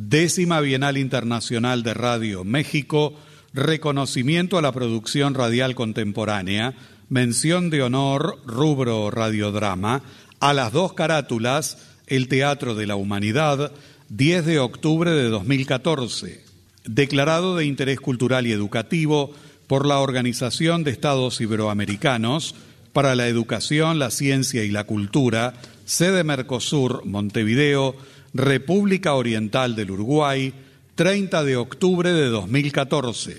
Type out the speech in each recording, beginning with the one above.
Décima Bienal Internacional de Radio México, reconocimiento a la producción radial contemporánea, mención de honor, rubro radiodrama, a las dos carátulas, el Teatro de la Humanidad, 10 de octubre de 2014, declarado de interés cultural y educativo por la Organización de Estados Iberoamericanos para la Educación, la Ciencia y la Cultura, sede Mercosur, Montevideo, República Oriental del Uruguay, 30 de octubre de 2014.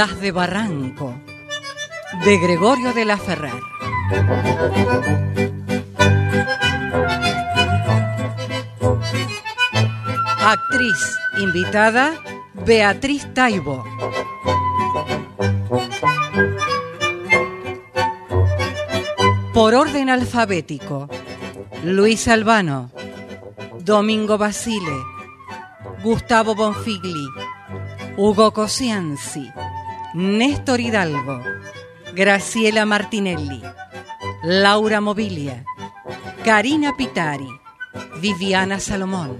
Las de Barranco, de Gregorio de la Ferrer. Actriz invitada, Beatriz Taibo. Por orden alfabético, Luis Albano, Domingo Basile, Gustavo Bonfigli, Hugo Cosianzi, Néstor Hidalgo, Graciela Martinelli, Laura Mobilia, Karina Pitari, Viviana Salomón.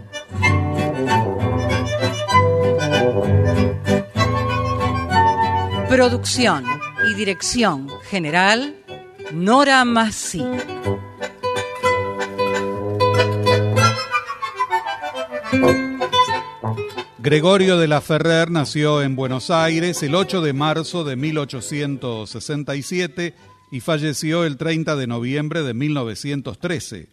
Producción y dirección general, Nora Massi. Gregorio de la Ferrer nació en Buenos Aires el 8 de marzo de 1867 y falleció el 30 de noviembre de 1913.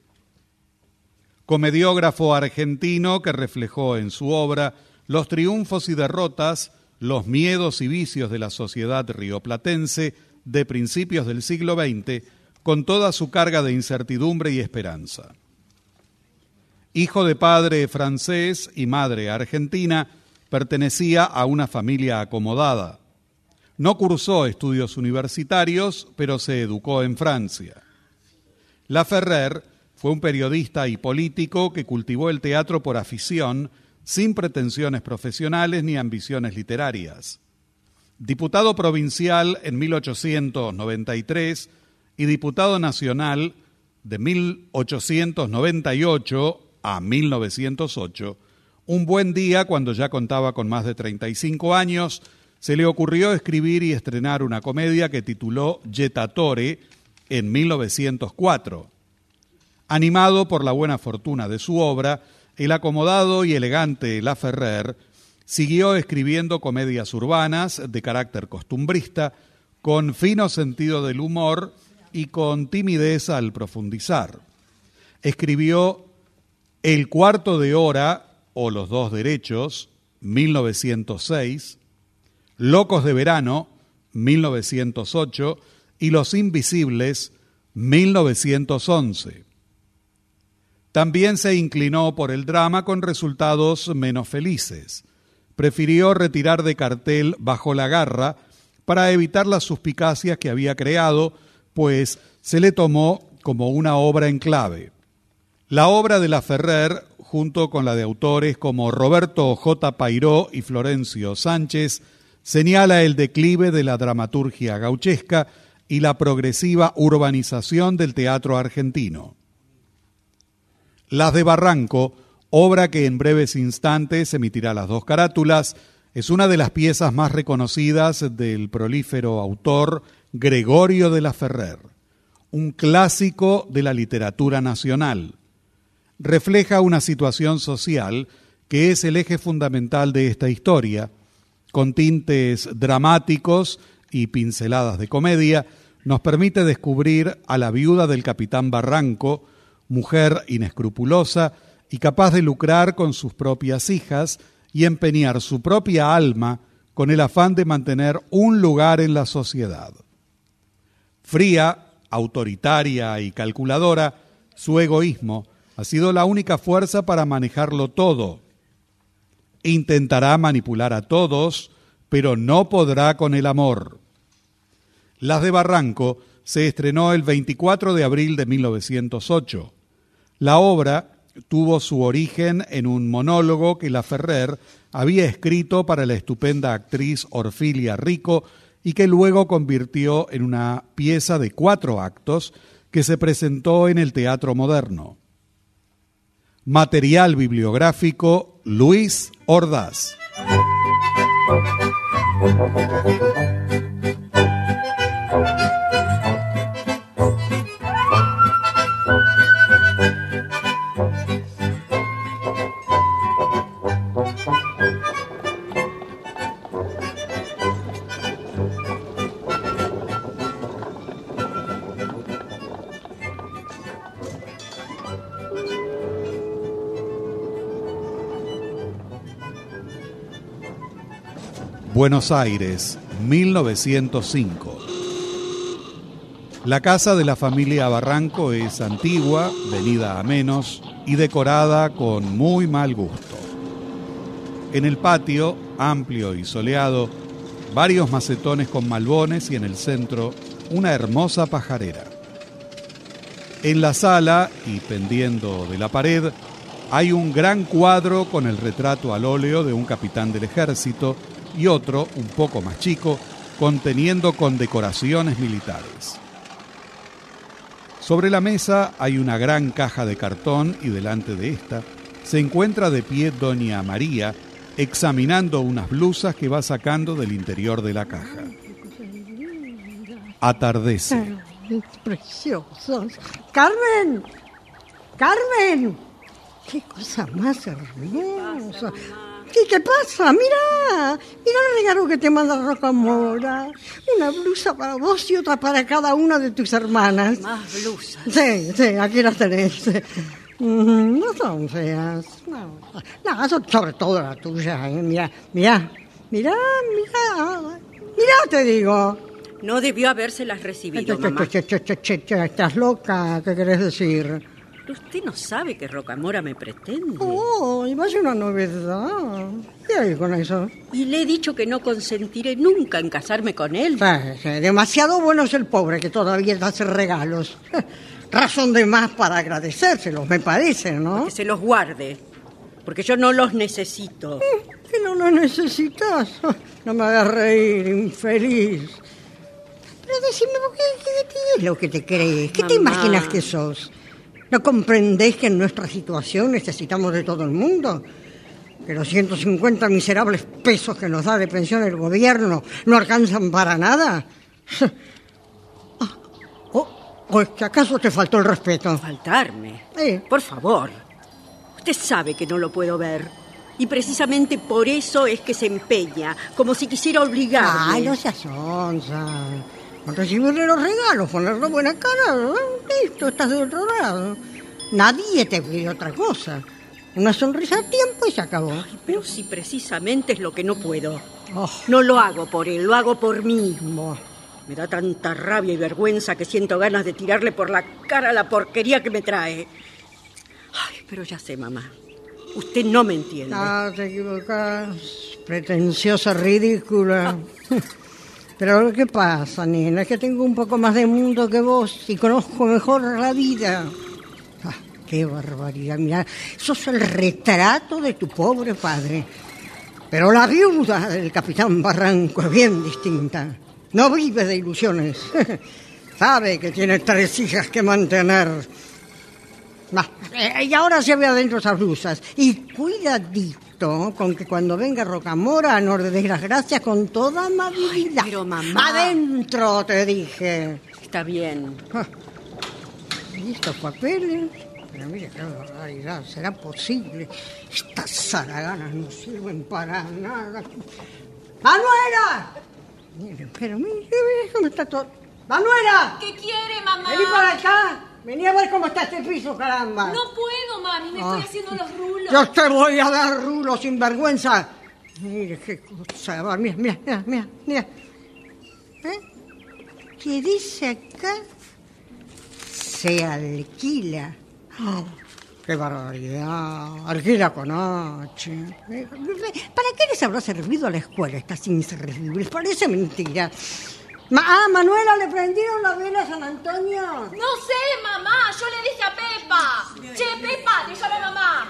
Comediógrafo argentino que reflejó en su obra los triunfos y derrotas, los miedos y vicios de la sociedad rioplatense de principios del siglo XX, con toda su carga de incertidumbre y esperanza. Hijo de padre francés y madre argentina, pertenecía a una familia acomodada. No cursó estudios universitarios, pero se educó en Francia. La Ferrer fue un periodista y político que cultivó el teatro por afición, sin pretensiones profesionales ni ambiciones literarias. Diputado provincial en 1893 y diputado nacional de 1898 a 1908, un buen día, cuando ya contaba con más de 35 años, se le ocurrió escribir y estrenar una comedia que tituló Jettatore en 1904. Animado por la buena fortuna de su obra, el acomodado y elegante La Ferrer siguió escribiendo comedias urbanas de carácter costumbrista, con fino sentido del humor y con timidez al profundizar. Escribió El cuarto de hora o Los dos derechos, 1906, Locos de verano, 1908, y Los Invisibles, 1911. También se inclinó por el drama con resultados menos felices. Prefirió retirar de cartel Bajo la Garra para evitar las suspicacias que había creado, pues se le tomó como una obra en clave. La obra de la Ferrer, junto con la de autores como Roberto J. Pairó y Florencio Sánchez, señala el declive de la dramaturgia gauchesca y la progresiva urbanización del teatro argentino. Las de Barranco, obra que en breves instantes emitirá las dos carátulas, es una de las piezas más reconocidas del prolífero autor Gregorio de la Ferrer, un clásico de la literatura nacional. Refleja una situación social que es el eje fundamental de esta historia, con tintes dramáticos y pinceladas de comedia, nos permite descubrir a la viuda del capitán Barranco, mujer inescrupulosa y capaz de lucrar con sus propias hijas y empeñar su propia alma con el afán de mantener un lugar en la sociedad. Fría, autoritaria y calculadora, su egoísmo ha sido la única fuerza para manejarlo todo. Intentará manipular a todos, pero no podrá con el amor. Las de Barranco se estrenó el 24 de abril de 1908. La obra tuvo su origen en un monólogo que La Ferrer había escrito para la estupenda actriz Orfilia Rico y que luego convirtió en una pieza de cuatro actos que se presentó en el Teatro Moderno. Material bibliográfico Luis Ordaz. Buenos Aires, 1905. La casa de la familia Barranco es antigua, venida a menos y decorada con muy mal gusto. En el patio, amplio y soleado, varios macetones con malbones y en el centro una hermosa pajarera. En la sala y pendiendo de la pared hay un gran cuadro con el retrato al óleo de un capitán del ejército y otro, un poco más chico, conteniendo condecoraciones militares. Sobre la mesa hay una gran caja de cartón y delante de esta se encuentra de pie doña María examinando unas blusas que va sacando del interior de la caja. Atardece. Preciosos. Carmen, Carmen, qué cosa más hermosa. ¿Qué te pasa? Mira, mira el regalo que te manda Rocamora. Una blusa para vos y otra para cada una de tus hermanas. Más blusas. Sí, sí, aquí las tenés. Mm, No son feas. No, no son sobre todo la tuya. ¿eh? Mira, mira, mira, mira. Mira, te digo. No debió habérselas recibido, mamá. ¿Estás loca? ¿Qué querés decir? Usted no sabe que Rocamora me pretende. Oh, y va a ser una novedad. ¿Qué hay con eso? Y le he dicho que no consentiré nunca en casarme con él. Sí, sí, demasiado bueno es el pobre que todavía te hace regalos. Razón de más para agradecérselos, me parece, ¿no? Que se los guarde. Porque yo no los necesito. Que no lo necesitas. No me hagas reír, infeliz. Pero decime, ¿por qué, qué, qué es lo que te crees? ¿Qué te Mamá. imaginas que sos? ¿No comprendés que en nuestra situación necesitamos de todo el mundo? Que los 150 miserables pesos que nos da de pensión el gobierno no alcanzan para nada. Ah, ¿O, o es que acaso te faltó el respeto? Faltarme. Eh. Por favor. Usted sabe que no lo puedo ver. Y precisamente por eso es que se empeña, como si quisiera obligarme. Ay, no seas onza. Recibirle los regalos, ponerle buena cara, listo, estás de otro lado. Nadie te pide otra cosa. Una sonrisa a tiempo y se acabó. Pero si precisamente es lo que no puedo. Oh, No lo hago por él, lo hago por mí. Buah. Me da tanta rabia y vergüenza que siento ganas de tirarle por la cara la porquería que me trae. Ay, pero ya sé, mamá. Usted no me entiende. Ah, te equivocas. Pretenciosa, ridícula. Pero ¿qué pasa, nena? Es que tengo un poco más de mundo que vos y conozco mejor la vida. Ah, qué barbaridad. Mira, sos el retrato de tu pobre padre. Pero la viuda del capitán Barranco es bien distinta. No vive de ilusiones. Sabe que tiene tres hijas que mantener. Eh, y ahora se ve adentro esas blusas. Y cuidadito con que cuando venga Rocamora no le des las gracias con toda amabilidad. pero, mamá. Adentro, te dije. Está bien. Ah, ¿Y estos papeles? Pero mire qué barbaridad, ¿será posible? Estas zaraganas no sirven para nada. ¡Manuela! Pero mire, mire cómo está todo. ¡Manuela! ¿Qué quiere, mamá? Vení para acá. Vení a ver cómo está este piso, caramba. No puedo, mami, me estoy Ah. haciendo los rulos. Yo te voy a dar rulo sin vergüenza. Mire qué cosa. Mira, mira, mira, mira. mira. ¿Eh? ¿Qué dice acá? Se alquila. Oh, ¡Qué barbaridad! Alquila con H. Eh, ¿Para qué les habrá servido a la escuela estas inservibles? Parece mentira. Ma- ah, Manuela, ¿le prendieron la vela a San Antonio? No sé, mamá, yo le dije a Pepa. Che, Pepa, te llama mamá.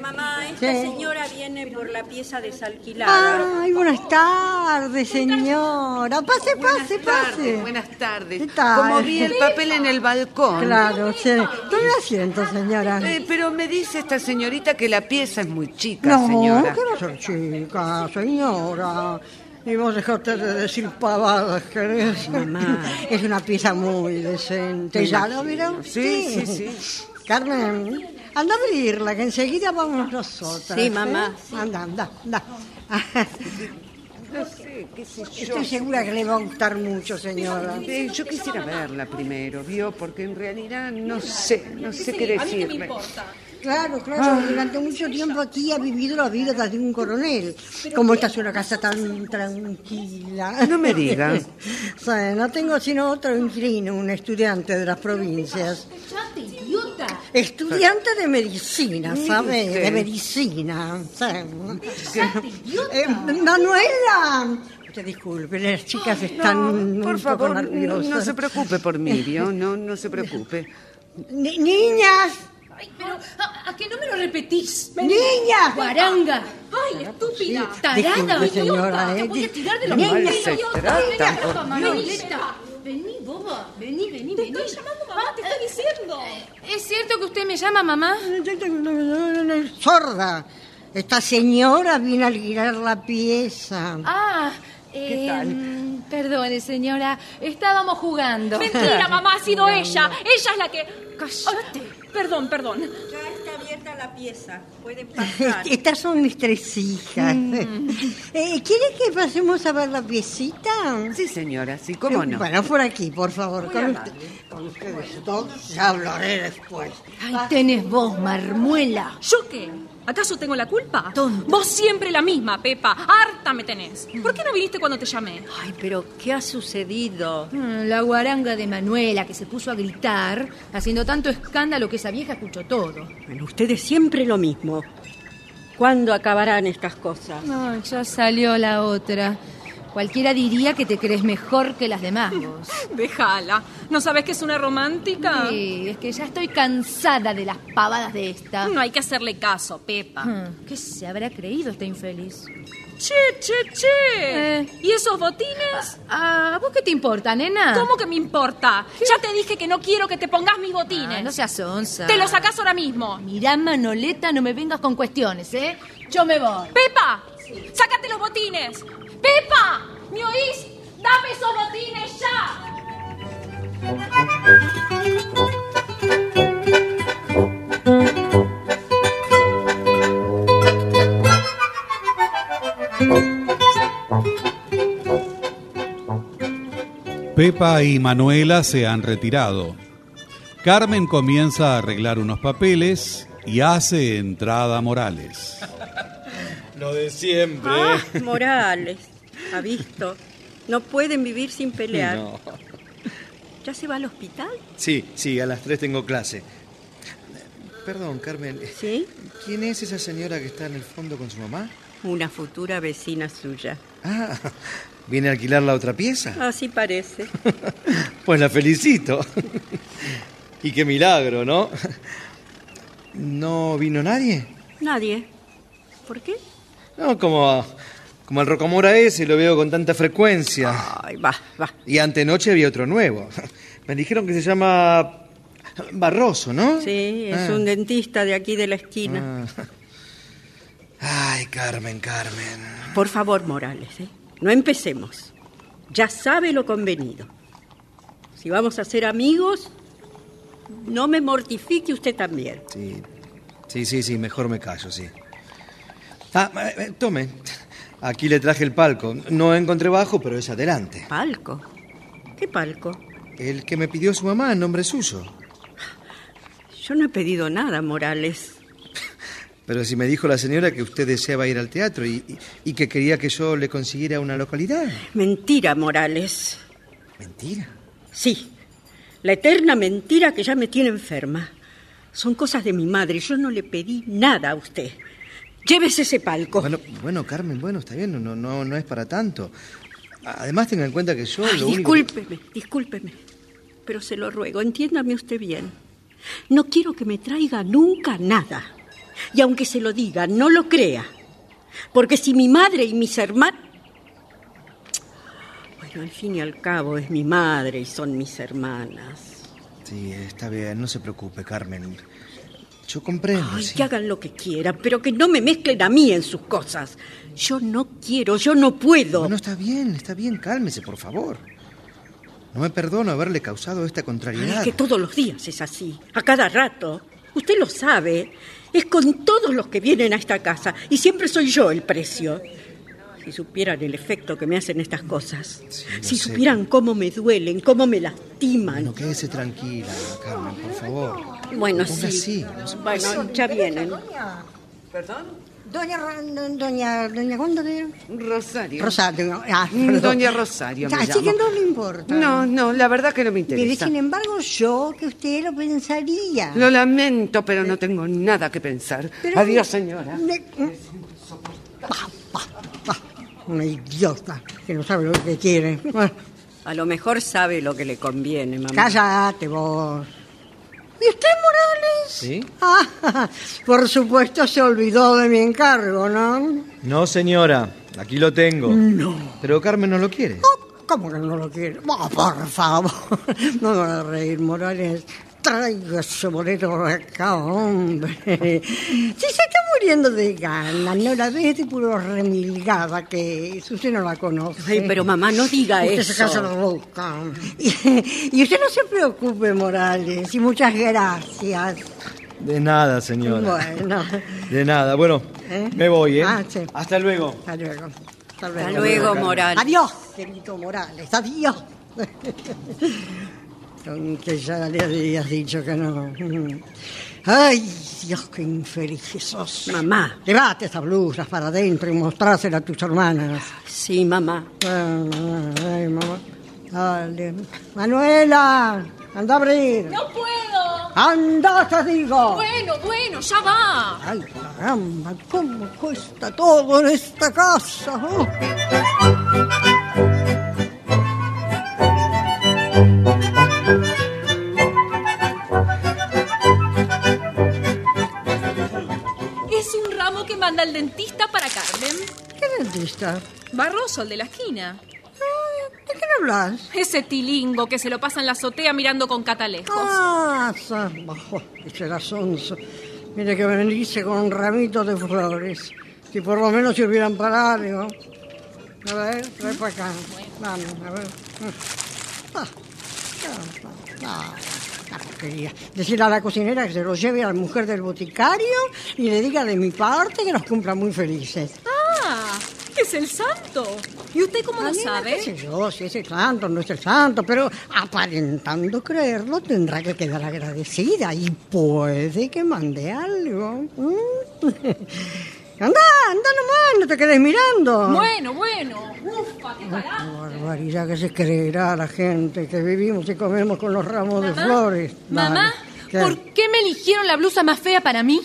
Mamá, esta Sí. señora viene por la pieza desalquilada. Ay, buenas tardes, señora. Pase, pase, pase. Buenas tardes. ¿Qué tal? Como vi el papel en el balcón. Claro, sí. Tome asiento, señora. Eh, pero me dice esta señorita que la pieza es muy chica, No, señora. que no soy chica, señora. Y vos dejaste de decir pavadas, querés. Mamá. Es una pieza muy decente. ¿Ya lo usted? Sí, sí, sí. Carmen, anda a abrirla, que enseguida vamos nosotras. Sí, mamá. ¿eh? Anda, anda, anda. No sé, qué sé yo. Estoy segura que le va a gustar mucho, señora. Eh, yo quisiera verla primero, ¿vio? Porque en realidad no sé, no sé qué A mí qué me decirle. importa. Claro, claro, durante mucho tiempo aquí ha vivido la vida de un coronel. Como esta es una casa tan tranquila. No me diga. Sí, no tengo sino otro inquilino, un estudiante de las provincias. Idiota. Estudiante de medicina, ¿sabe? Sí. De medicina. idiota. Eh, Manuela. Usted disculpe, las chicas están Por un favor, poco no, nerviosas. no se preocupe por mí, ¿vio? No, no se preocupe. Ni- niñas, Ay, pero, ¿a, a que no me lo repetís? niñas. Guaranga. Ay, estúpida. Tarada, idiota. eh, Te voy a tirar de los Niña. idiota. Vení, boba. Vení, vení, vení. Te estoy llamando mamá, te estoy diciendo. ¿Es cierto que usted me llama mamá? Sorda. Esta señora viene a alquilar la pieza. Ah, eh, perdone, señora. Estábamos jugando. Mentira, mamá, ha sido ella. Ella es la que. Cállate. Perdón, perdón. Ya está abierta la pieza. Pueden pasar. Estas son mis tres hijas. Eh, ¿Quiere que pasemos a ver la piecita? Sí, señora, sí, cómo no. Bueno, por aquí, por favor. Con, usted- con ustedes dos ya hablaré después. Ay, tenés vos, marmuela. ¿Yo qué? ¿Acaso tengo la culpa? Tonta. Vos siempre la misma, Pepa. Harta me tenés. ¿Por qué no viniste cuando te llamé? Ay, pero ¿qué ha sucedido? Mm, La guaranga de Manuela que se puso a gritar, haciendo tanto escándalo que esa vieja escuchó todo. Bueno, ustedes siempre lo mismo. ¿Cuándo acabarán estas cosas? No, ya salió la otra. Cualquiera diría que te crees mejor que las demás vos. Déjala. ¿No sabes que es una romántica? Sí, es que ya estoy cansada de las pavadas de esta. No hay que hacerle caso, Pepa. Hmm, ¿Qué se habrá creído esta infeliz? Che, che, che. Eh. ¿Y esos botines? Ah, ¿a vos qué te importa, nena? ¿Cómo que me importa? Ya te dije que no quiero que te pongas mis botines. Ah, no seas onza. Te los sacás ahora mismo. Mirá, Manoleta, no me vengas con cuestiones, ¿eh? Yo me voy. ¡Pepa! ¡Sácate los botines! ¡Pepa! ¿Me oís? ¡Dame esos botines ya! Pepa y Manuela se han retirado. Carmen comienza a arreglar unos papeles y hace entrada Morales. Lo de siempre. Ah, Morales. ¿Ha visto? No pueden vivir sin pelear. No. ¿Ya se va al hospital? Sí, sí, a las tres tengo clase. Perdón, Carmen. ¿Sí? ¿Quién es esa señora que está en el fondo con su mamá? Una futura vecina suya. Ah, ¿viene a alquilar la otra pieza? Así parece. Pues la felicito. Y qué milagro, ¿no? ¿No vino nadie? Nadie. ¿Por qué? No, como, como el Rocamora ese, lo veo con tanta frecuencia. Ay, va, va. Y antenoche había otro nuevo. Me dijeron que se llama Barroso, ¿no? Sí, es Ah. un dentista de aquí de la esquina. Ah. Ay, Carmen, Carmen. Por favor, Morales, ¿eh? no empecemos. Ya sabe lo convenido. Si vamos a ser amigos, no me mortifique usted también. Sí, sí, sí, sí, mejor me callo, sí. Ah, eh, eh, tome. Aquí le traje el palco. No encontré bajo, pero es adelante. ¿Palco? ¿Qué palco? El que me pidió su mamá en nombre suyo. Yo no he pedido nada, Morales. Pero si me dijo la señora que usted deseaba ir al teatro y, y- y que quería que yo le consiguiera una localidad. Mentira, Morales. Mentira. Sí, la eterna mentira que ya me tiene enferma. Son cosas de mi madre. Yo no le pedí nada a usted. Llévese ese palco. Bueno, bueno, Carmen, bueno, está bien, no, no, no es para tanto. Además, tenga en cuenta que yo Ay, lo único discúlpeme, discúlpeme. Pero se lo ruego, entiéndame usted bien. No quiero que me traiga nunca nada. Y aunque se lo diga, no lo crea. Porque si mi madre y mis hermanos... Bueno, al fin y al cabo es mi madre y son mis hermanas. Sí, está bien, no se preocupe, Carmen. Yo comprendo. Ay, sí. que hagan lo que quieran, pero que no me mezclen a mí en sus cosas. Yo no quiero, yo no puedo. Bueno, está bien, está bien, cálmese, por favor. No me perdono haberle causado esta contrariedad. Es que todos los días es así, a cada rato. Usted lo sabe. Es con todos los que vienen a esta casa y siempre soy yo el precio. Si supieran el efecto que me hacen estas cosas, si sé. supieran cómo me duelen, cómo me lastiman. Bueno, quédese tranquila, Carmen, por favor. Bueno, Ponga sí. así, no se- Bueno, ya vienen. ¿Perdón? Doña, doña, doña, ¿cuándo era? Rosario. Rosario. Ah, Mm. Doña Rosario me Así llamo. que no le importa. No, no, la verdad que no me interesa. sin embargo, yo que usted lo pensaría. Lo lamento, pero no tengo nada que pensar. Pero- Adiós, señora. Una idiota que no sabe lo que quiere. Bueno, A lo mejor sabe lo que le conviene, mamá. cállate vos. ¿Y usted, Morales? ¿Sí? Ah, por supuesto se olvidó de mi encargo, ¿no? No, señora, aquí lo tengo. No. Pero Carmen no lo quiere. ¿Cómo que no lo quiere? Oh, por favor. No me va a reír, Morales. Traiga ese boleto acá, hombre. Si se está muriendo de ganas, no la ve de puro remilgada que. Usted no la conoce. Ay, pero mamá, no diga usted eso. se casa la boca. Y, y usted no se preocupe, Morales. Y muchas gracias. De nada, señora. Bueno. De nada. Bueno, ¿Eh? me voy, ¿eh? Ah, sí. Hasta luego. Hasta luego. Hasta Hasta luego, Morales. Adiós, querido Morales. Adiós. Aunque ya le habías dicho que no. Ay, Dios, qué infeliz que sos. Mamá. Levate esas blusas para adentro y mostráselas a tus hermanas. Sí, mamá. Ah, Ay, mamá. Dale. Manuela, anda a abrir. ¡No puedo! Anda, te digo. Bueno, bueno, ya va. Ay, caramba, cómo cuesta todo en esta casa. oh. Manda el dentista para Carmen. ¿Qué dentista? Barroso, el de la esquina. ¿De qué hablas? Ese tilingo que se lo pasa en la azotea mirando con catalejos. Ah, bajo, ese era sonso. Mire que me bendice con un ramito de flores. Si por lo menos sirvieran para algo. A ver, trae para acá. Vamos, a ver. Ah, ah, ah, porquería. Decirle a la cocinera que se lo lleve a la mujer del boticario y le diga de mi parte que nos cumpla muy felices. Ah, es el santo. ¿Y usted cómo lo sabe? qué sé yo, si es el santo, no es el santo, pero aparentando creerlo tendrá que quedar agradecida y puede que mande algo. ¿Mm? Anda, anda nomás, no te quedes mirando. Bueno, bueno. Ufa, qué carajo. Barbaridad que se creerá la gente que vivimos y comemos con los ramos de flores. Mamá, Dale. ¿por qué me eligieron la blusa más fea para mí?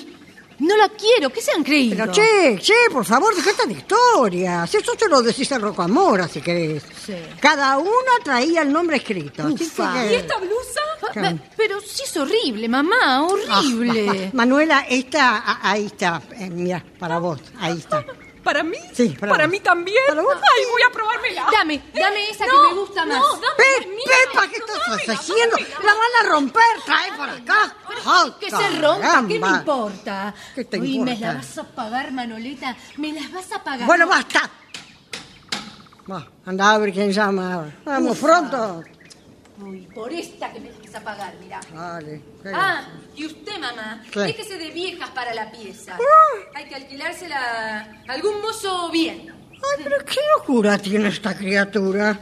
No la quiero, ¿qué se han creído? Pero che, che, por favor, dejate de historias. Eso se lo decís a Rocamora, si querés. Sí. Cada uno traía el nombre escrito. así Ufa. que- ¿Y esta blusa? Pero sí es horrible, mamá, Ah, horrible. va. Manuela, esta, a- ahí está. Eh, mira, para vos, ahí está. ¿Para mí? Sí, para mí también? Para vos. Ay, voy a probármela. Dame, dame esa que me gusta más. No, dame Pe-. Pepa, ¿qué estás haciendo? La van a romper, trae por acá. Que se rompa, ¿qué me importa? ¿Qué te Uy, me importa? la vas a pagar, Manoleta. Me las vas a pagar. Bueno, basta. Va, anda a ver quién llama. Vamos, pronto. Uy, por esta que me vas a pagar, mira. Vale. Ah, y usted, mamá, ¿Qué? déjese de viejas para la pieza. Hay que alquilársela a algún mozo bien. Ay, pero qué locura tiene esta criatura.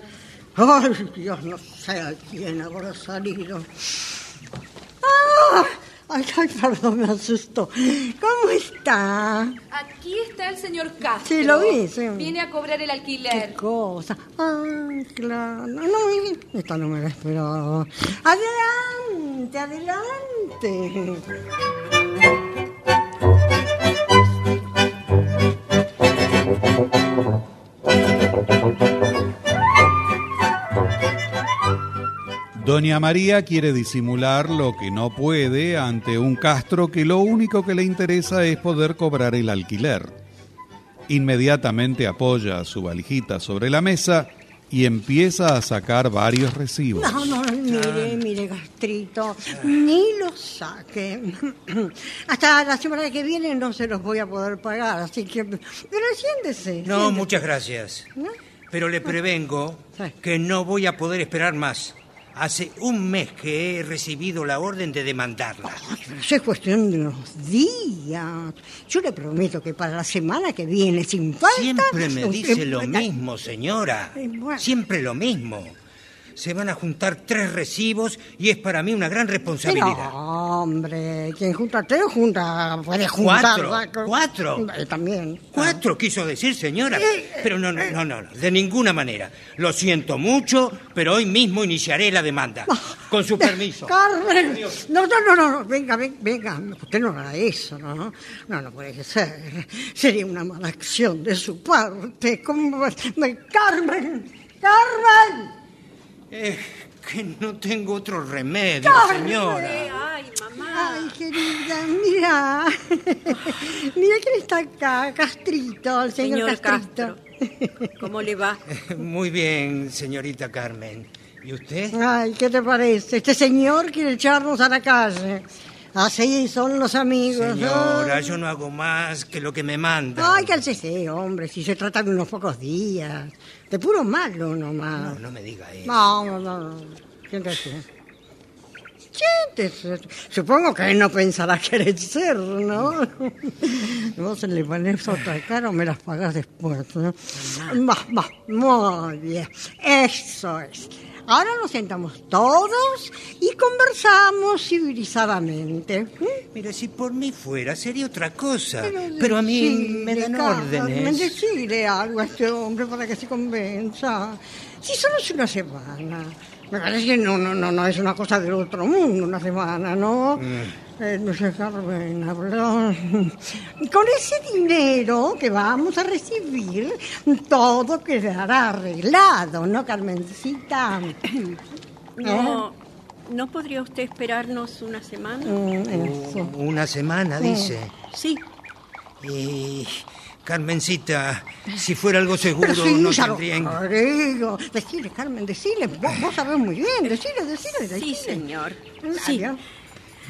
Ay, Dios, no sé a quién habrá salido. Ah, ay, ay, perdón, me asustó. ¿Cómo está? Aquí está el señor Castro. Sí, lo vi, sí. Viene a cobrar el ¿Qué alquiler. cosa? Ay, claro. No, no, esta no me la esperaba. Adelante, adelante. Doña María quiere disimular lo que no puede ante un Castro que lo único que le interesa es poder cobrar el alquiler. Inmediatamente apoya su valijita sobre la mesa y empieza a sacar varios recibos. No, no, mire, mire, gastrito, ni lo saque. Hasta la semana que viene no se los voy a poder pagar, así que... Pero siéntese. No, siéntese. muchas gracias. ¿No? Pero le prevengo que no voy a poder esperar más. Hace un mes que he recibido la orden de demandarla. Ay, pero eso es cuestión de unos días. Yo le prometo que para la semana que viene, sin falta... Siempre me dice lo mismo, señora. Bueno. Siempre lo mismo. Se van a juntar tres recibos y es para mí una gran responsabilidad. hombre, quien junta tres, junta... Puede juntar... ¿Cuatro? ¿Cuatro? Eh, También. Cuatro quiso decir, señora. Eh, Pero no, no, no, no, de ninguna manera. Lo siento mucho, pero hoy mismo iniciaré la demanda. Con su permiso. Carmen, no, no, no, no, no, venga, ven- venga, usted no hará eso, ¿no? No, no puede ser. Sería una mala acción de su parte. ¿Cómo Carmen, Carmen. Es que no tengo otro remedio, señora. Ay, mamá. Ay, querida, mira. mira quién está acá, Castrito, el señor, Señor Castrito. ¿Cómo le va? Muy bien, señorita Carmen. ¿Y usted? Ay, ¿qué te parece? Este señor quiere echarnos a la calle. Así son los amigos. Señora, Ay. yo no hago más que lo que me manda. Ay, cálcese, hombre, si se trata de unos pocos días. De puro malo nomás. No, no me diga eso. No, no, no. Siéntese. Siéntese. Supongo que él no pensará querer ¿no? Vos le pones otra cara o me las pagas después, ¿no? Va, va, muy bien. Eso es. Ahora nos sentamos todos y conversamos civilizadamente. ¿Mm? Mire, si por mí fuera, sería otra cosa. Pero, a mí me dan Carmen, órdenes. Decirle algo a este hombre para que se convenza. Si solo es una semana. Me parece que no, no, no, no es una cosa del otro mundo, una semana, ¿no? Eh, no sé, Carmen, habló. Con ese dinero que vamos a recibir, todo quedará arreglado, ¿no, Carmencita? No, ¿no podría usted esperarnos una semana? Mm, eso. Una semana, dice. Sí. Y... Carmencita, si fuera algo seguro, sí, no ya lo tendría... en- creo. Decile, Carmen, decile. Vos, vos sabés muy bien. Decile, decile, decile. Sí, señor. Sí.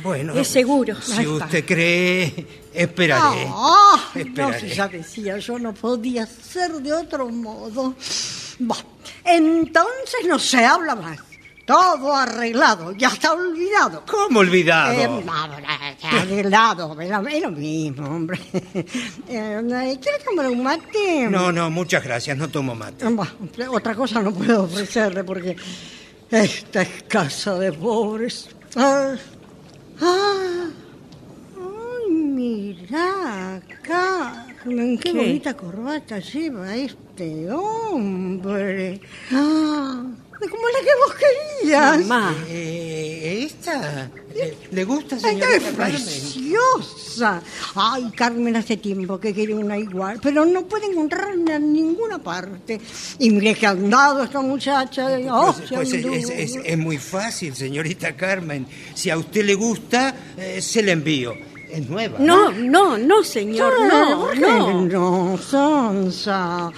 Bueno, Es seguro. si usted cree, esperaré. No, Esperaré. si ya decía, yo no podía ser de otro modo. Bah, entonces no se habla más. Todo arreglado, ya está olvidado. ¿Cómo olvidado? Eh, no, no, arreglado, lo- es lo mismo, hombre. Eh, ¿Quieres tomar un mate? No, no, muchas gracias, no tomo mate. Otra cosa no puedo ofrecerle porque esta es casa de pobres. Ah, ah, ay, mira acá, Carmen, qué, ¿Qué? bonita corbata lleva este hombre. Ah, como la que vos querías. Mamá. Eh, ¿Esta? ¿Le, le gusta, señorita ¡Qué Carmen? preciosa! Ay, Carmen hace tiempo que quiere una igual, pero no puede encontrarla en ninguna parte. Y mire que ha andado esta muchacha. Oh, Pues, pues es, es- es- es muy fácil, señorita Carmen. Si a usted le gusta, eh, se la envío. Es nueva. No, no, no, señor, no, ¿Por qué no. no, Sonsa?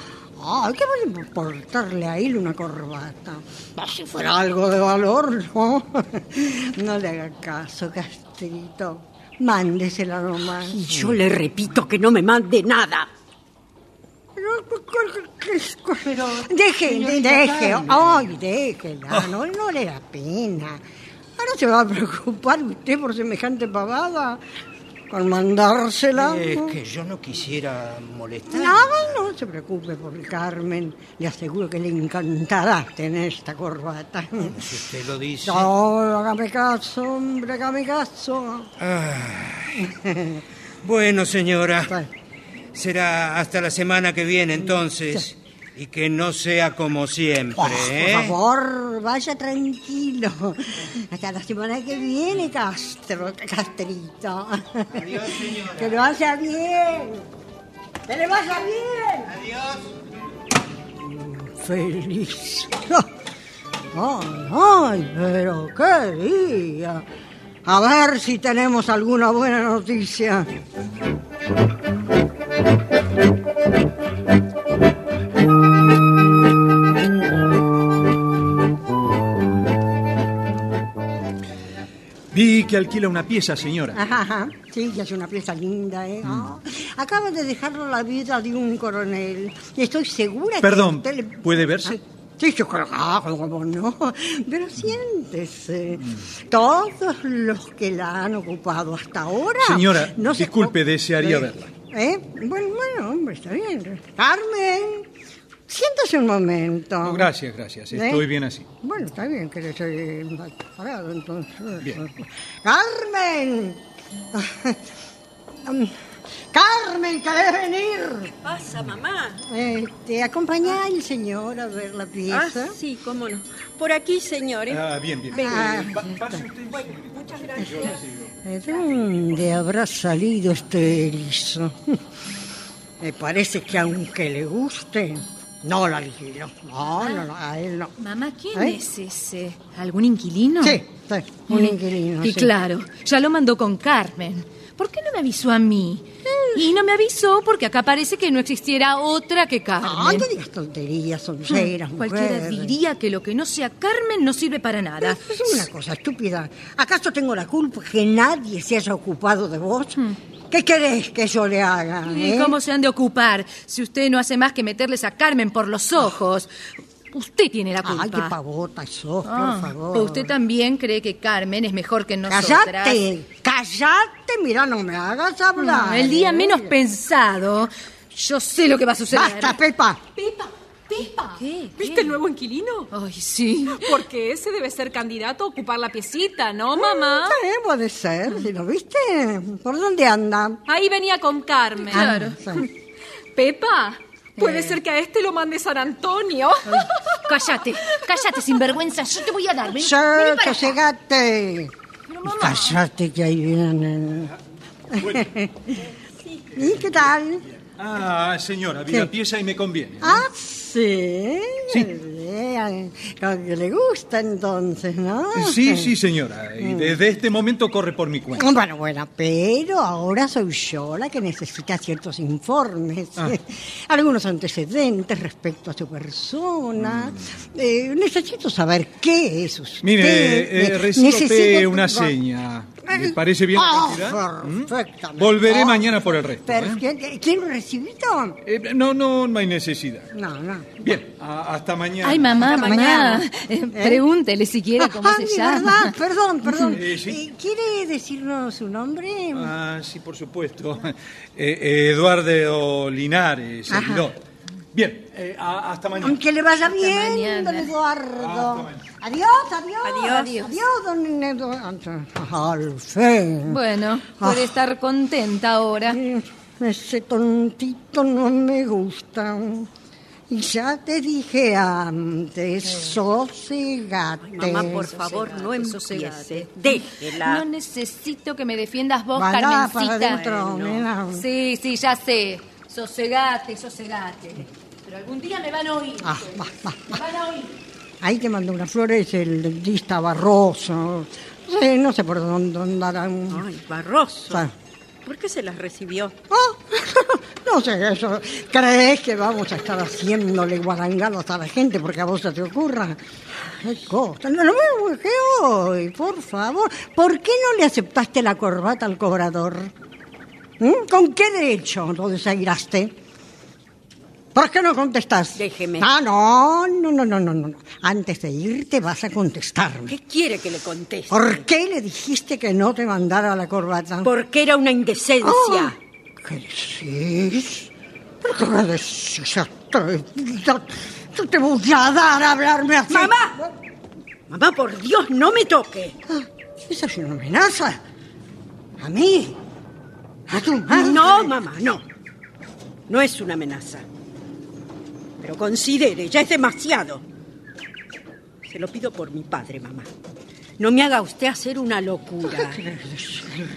Ay, ¿qué va a importarle a él una corbata? Ah, Si fuera algo de valor, no. No le haga caso, Castrito. Mándesela nomás. Y yo le repito que no me mande nada. Pero, deje, de- deje, ay, déjela, no, no le da pena. Ahora se va a preocupar usted por semejante pavada, con mandársela. Es ¿no? que yo no quisiera molestar. No, no se preocupe por Carmen. Le aseguro que le encantará tener esta corbata. Si usted lo dice. No, hágame caso, hombre, hágame caso. Ay. Bueno, señora. Será hasta la semana que viene entonces. Y que no sea como siempre, Oh, ¿eh? Por favor, vaya tranquilo. Hasta la semana que viene, Castro, Castrito. Adiós, señora. Que lo vaya bien. Que le vaya bien. Adiós. Feliz. Ay, ay, pero qué día. A ver si tenemos alguna buena noticia. Vi que alquila una pieza, señora. Ajá, ajá. Sí, ya es una pieza linda, ¿eh? Ah, acaba de dejarlo la vida de un coronel. Y estoy segura Perdón, que usted le... ¿puede verse? Sí, yo que ah, no. Pero siéntese. Todos los que la han ocupado hasta ahora. Señora, no se- disculpe, desearía ¿Eh? verla. ¿Eh? Bueno, bueno, hombre, está bien. Carmen, siéntase un momento. No, gracias, gracias. ¿Eh? Estoy bien así. Bueno, está bien que le estoy parado entonces. ¡Carmen! ¡Carmen, que debe venir! ¿Qué pasa, mamá? Este, acompañá al señor a ver la Ah, pieza. sí, cómo no. Por aquí, señores. Ah, bien, bien. Ah, Eh, pa- pase usted. Muchas gracias. ¿De dónde habrá salido este erizo? Me parece que aunque le guste, no la alquilo. No, no, no, a él no. Mamá, ¿quién ¿Eh? es ese? ¿Algún inquilino? Sí, sí, un inquilino. Y sí. claro, ya lo mandó con Carmen. ¿Por qué no me avisó a mí? Y no me avisó porque acá parece que no existiera otra que Carmen. Ay, no digas tonterías, sonceras, Mm, Cualquiera mujer. diría que lo que no sea Carmen no sirve para nada. Es una cosa estúpida. ¿Acaso tengo la culpa que nadie se haya ocupado de vos? ¿Qué querés que yo le haga? Hmm. ¿Y eh? cómo se han de ocupar si usted no hace más que meterles a Carmen por los ojos? Usted tiene la culpa. Ay, qué pavota sos, Ah, por favor. Usted también cree que Carmen es mejor que nosotras. Cállate, cállate, mira, no me hagas hablar. Mm, el día eh. menos pensado, yo sé lo que va a suceder. Basta, Pepa. Pepa, Pepa. ¿Qué? ¿Viste el nuevo inquilino? Ay, sí. Porque ese debe ser candidato a ocupar la piecita, ¿no, mamá? Sí, puede ser, si lo viste. ¿Por dónde anda? Ahí venía con Carmen. Claro. Sí. Pepa, puede Eh. ser que a este lo mande San Antonio. Cállate, cállate, sinvergüenza. Yo te voy a dar. Ven, Sí, sosegate. Cállate que ahí vienen. ¿Y qué tal? Ah, señora, vi la pieza y me conviene. Ah, sí. Bien. Como que le gusta entonces, ¿no? Sí, sí, señora. Y desde este momento corre por mi cuenta. Bueno, bueno, pero ahora soy yo la que necesita ciertos informes, Ah. algunos antecedentes respecto a su persona. Eh, necesito saber qué es usted. Mire, eh, Eh, necesito- una seña. ¿Le parece bien la Ah, cantidad? ¿Mm? Volveré Ah, mañana por el resto. ¿eh? ¿Quién lo recibido? Eh, no, no, no hay necesidad. No, no. Bien, hasta mañana. Ay, mamá, Hasta mamá. mañana. eh, ¿Eh? Pregúntele siquiera cómo ah, se mi llama. verdad, perdón, perdón. Eh, sí. Eh, ¿Quiere decirnos su nombre? Ah, sí, por supuesto. Eh, eh, Eduardo Linares, Ajá. servidor. Bien, eh, hasta mañana. Que le vaya bien, mañana. don Eduardo. Adiós, adiós. Adiós. Adiós, don Eduardo. Al fin. Bueno, puede estar contenta ahora. Ese tontito no me gusta. Y ya te dije antes, sosegate. Mamá, por favor, no empiece. Déjela. No necesito que me defiendas vos, Vaya para Carmencita. adentro, nena. Sí, sí, ya sé. Sosegate, sosegate. Pero algún día me van a oír. Ah, va, va. Me van a oír. Ahí te mandó unas flores el dentista Barroso. Sí, no sé por dónde andarán. Ay, Barroso. ¿Por qué se las recibió? No sé, eso. ¿Crees que vamos a estar haciéndole guarangados a la gente porque a vos se te ocurra? Qué cosa. No, no me que hoy, por favor. ¿Por qué no le aceptaste la corbata al cobrador? ¿Mm? ¿Con qué derecho lo desairaste? ¿Por qué no contestás? Déjeme. Ah, no, no, no, no, no, no. Antes de irte vas a contestarme. ¿Qué quiere que le conteste? ¿Por qué le dijiste que no te mandara la corbata? Porque era una indecencia. Ah, ¿Qué decís? ¿Pero qué decís? Atrevida. Yo te voy a dar a hablarme así. ¡Mamá! Mamá, por Dios, no me toque. Ah, ¿Esa es una amenaza? ¿A mí? ¿A tu madre? No, mamá, no. No es una amenaza. Pero considere, ya es demasiado. Se lo pido por mi padre, mamá. No me haga usted hacer una locura. ¿Qué querés decir?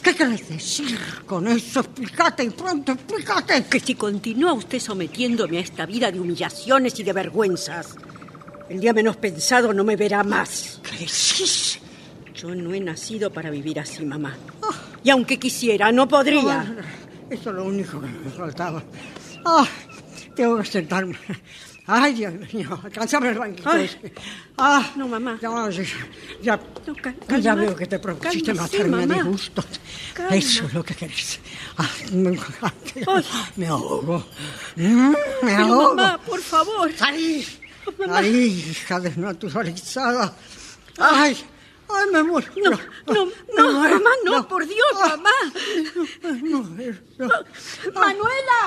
¿Qué querés decir con eso? Explícate y pronto, explícate. Que si continúa usted sometiéndome a esta vida de humillaciones y de vergüenzas, el día menos pensado no me verá más. ¿Qué decís? Yo no he nacido para vivir así, mamá. Y aunque quisiera, no podría. Ah, Eso es lo único que me faltaba. Ah, tengo que sentarme. Ay, Dios mío, alcanzame el banquito. Ay. ese. Ah, No, mamá. No, sí, ya, No, ya calma- veo que te propusiste cálmese, matarme mamá. gusto. Calma. Eso es lo que querés. Ah, me, Ay. me ahogo. Me Pero, ahogo. mamá, por favor. ¡Salí! ¡Ay, hija desnaturalizada! ¡Ay! ¡Ay, me muero! No, no, no, mamá, no, por Dios, mamá. No, no. ¡Manuela!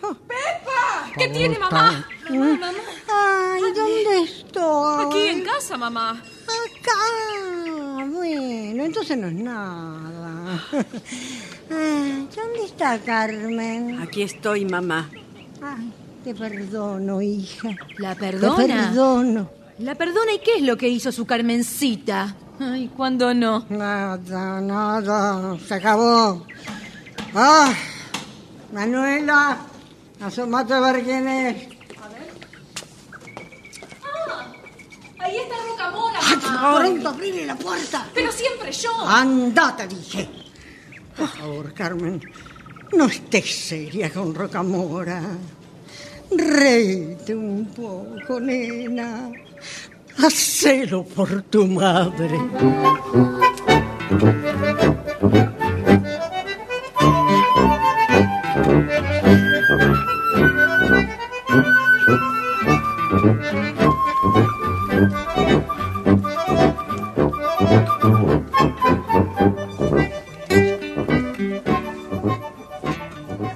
¡Pepa! ¿Qué tiene, mamá? Mamá, mamá. ¡Ay, ¿dónde estoy? Aquí en casa, mamá. Acá. Bueno, entonces no es nada. Ay, ¿Dónde está Carmen? Aquí estoy, mamá. Ay, te perdono, hija. ¿La Te perdona? perdono. ¿La perdona y qué es lo que hizo su Carmencita? Ay, ¿cuándo no? Nada, nada. Se acabó. ¡Ah! Manuela, asomate a ver quién es. Ahí está Rocamora, mamá. Pronto, abrile la puerta. Pero siempre yo. Anda, te dije. Por favor, Carmen, no estés seria con Rocamora. Reíte un poco, nena. Hacelo por tu madre.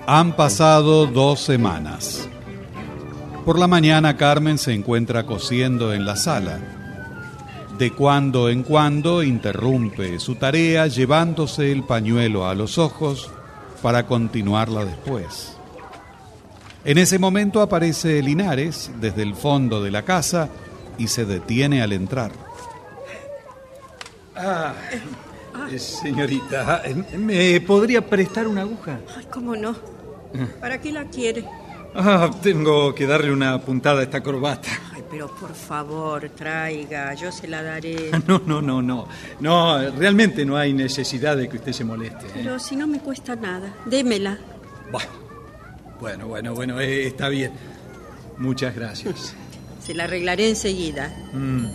Han pasado dos semanas. Por la mañana Carmen se encuentra cosiendo en la sala. De cuando en cuando interrumpe su tarea llevándose el pañuelo a los ojos para continuarla después. En ese momento aparece Linares desde el fondo de la casa y se detiene al entrar. Ah, eh, señorita, eh, ¿me podría prestar una aguja? Ay, ¿cómo no? ¿Para qué la quiere? Ah, tengo que darle una puntada a esta corbata. Ay, pero por favor, traiga, yo se la daré. No, no, no, no. No, realmente no hay necesidad de que usted se moleste. ¿eh? Pero si no me cuesta nada, démela. Bah, Bueno, bueno, bueno, eh, está bien. Muchas gracias. Se la arreglaré enseguida. Mm.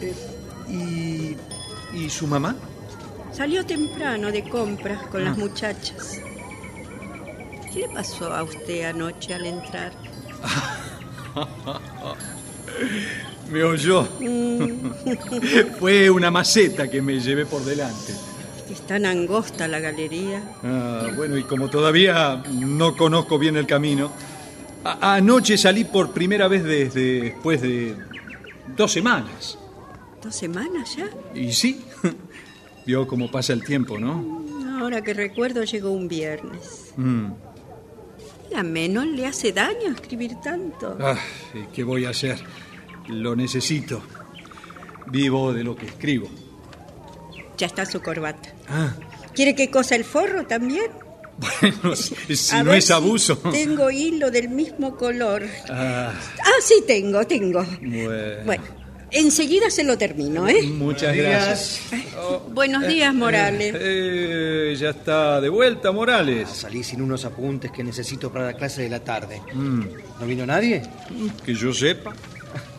Eh, ¿y, ¿Y su mamá? Salió temprano de compras con Ah. las muchachas. ¿Qué le pasó a usted anoche al entrar? Me oyó. Mm. Fue una maceta que me llevé por delante. Es tan angosta la galería. Ah, bueno, y como todavía no conozco bien el camino, anoche salí por primera vez desde después de dos semanas. ¿Dos semanas ya? Y sí, vio cómo pasa el tiempo, ¿no? Ahora que recuerdo, llegó un viernes. Mm. Dígame, ¿no le hace daño escribir tanto? Ah, ¿y ¿Qué voy a hacer? Lo necesito. Vivo de lo que escribo. Ya está su corbata. Ah, ¿Quiere que cosa el forro también? bueno, si, A no es abuso. si Tengo hilo del mismo color. Ah, Ah, sí, tengo, tengo. bueno. Bueno, enseguida se lo termino, ¿eh? Muchas gracias. Buenos días, Morales. Eh, ya está de vuelta, Morales. Salí sin unos apuntes que necesito para la clase de la tarde. Mm, ¿No vino nadie? que yo sepa.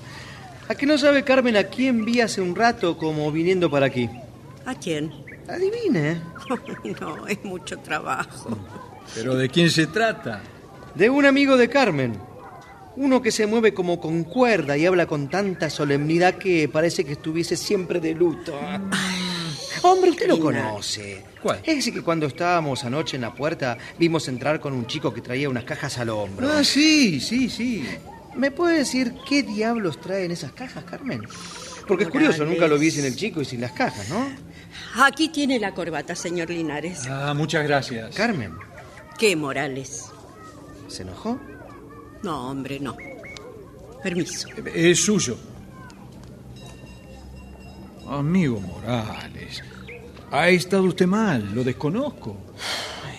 ¿A qué no sabe Carmen a quién vi hace un rato como viniendo para aquí? ¿A quién? Adivine. No, es mucho trabajo. ¿Pero de quién se trata? De un amigo de Carmen. Uno que se mueve como con cuerda y habla con tanta solemnidad que parece que estuviese siempre de luto. Hombre, usted lo conoce. ¿Cuál? Ese que cuando estábamos anoche en la puerta vimos entrar con un chico que traía unas cajas al hombro. Ah, sí, sí, sí. ¿Me puede decir qué diablos traen esas cajas, Carmen? Porque es curioso, nunca lo vi sin el chico y sin las cajas, ¿no? Aquí tiene la corbata, señor Linares. Ah, muchas gracias. Carmen, ¿Qué, Morales? ¿se enojó? No, hombre, no. Permiso. Es suyo. Amigo Morales, ha estado usted mal, lo desconozco.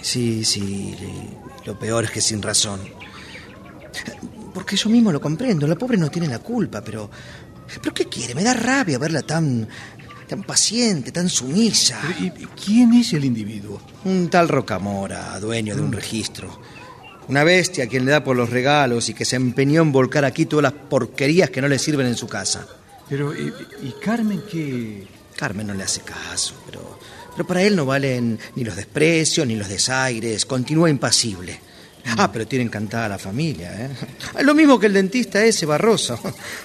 Sí, sí, lo peor es que sin razón. Porque yo mismo lo comprendo, la pobre no tiene la culpa, pero... ¿Pero qué quiere? Me da rabia verla tan... tan paciente, tan sumisa. ¿Y y quién es el individuo? Un tal Rocamora, dueño de un registro. Una bestia a quien le da por los regalos y que se empeñó en volcar aquí todas las porquerías que no le sirven en su casa. Pero, ¿y, y Carmen qué? Carmen no le hace caso, pero, pero para él no valen ni los desprecios ni los desaires. Continúa impasible. Ah, pero tiene encantada a la familia, ¿eh? Lo mismo que el dentista ese, Barroso.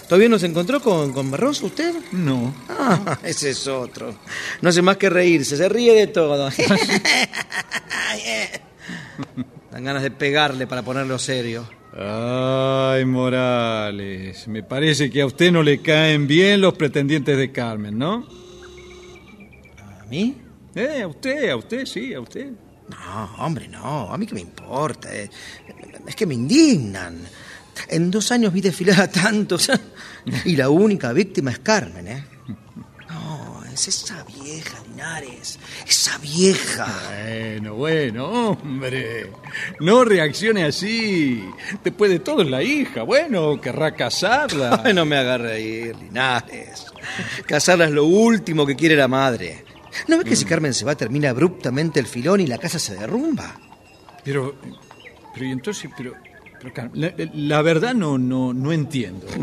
¿Todavía no se encontró con, con Barroso usted? No. Ah, ese es otro. No hace más que reírse, se ríe de todo. Dan ganas de pegarle para ponerlo serio. Ay, Morales, me parece que a usted no le caen bien los pretendientes de Carmen, ¿no? ¿A mí? Eh, a usted, a usted, sí, a usted. No, hombre, no. A mí qué me importa. eh. Es que me indignan. En dos años vi desfilar a tantos y la única víctima es Carmen, ¿eh? No, es esa vieja, Linares. Esa vieja. Bueno, bueno, hombre. No reaccione así. Después de todo es la hija. Bueno, querrá casarla. Ay, no me haga reír, Linares. Casarla es lo último que quiere la madre. ¿No ves que si Carmen se va termina abruptamente el filón y la casa se derrumba? Pero, pero y entonces, pero, pero Carmen, la, la verdad no, no, no entiendo.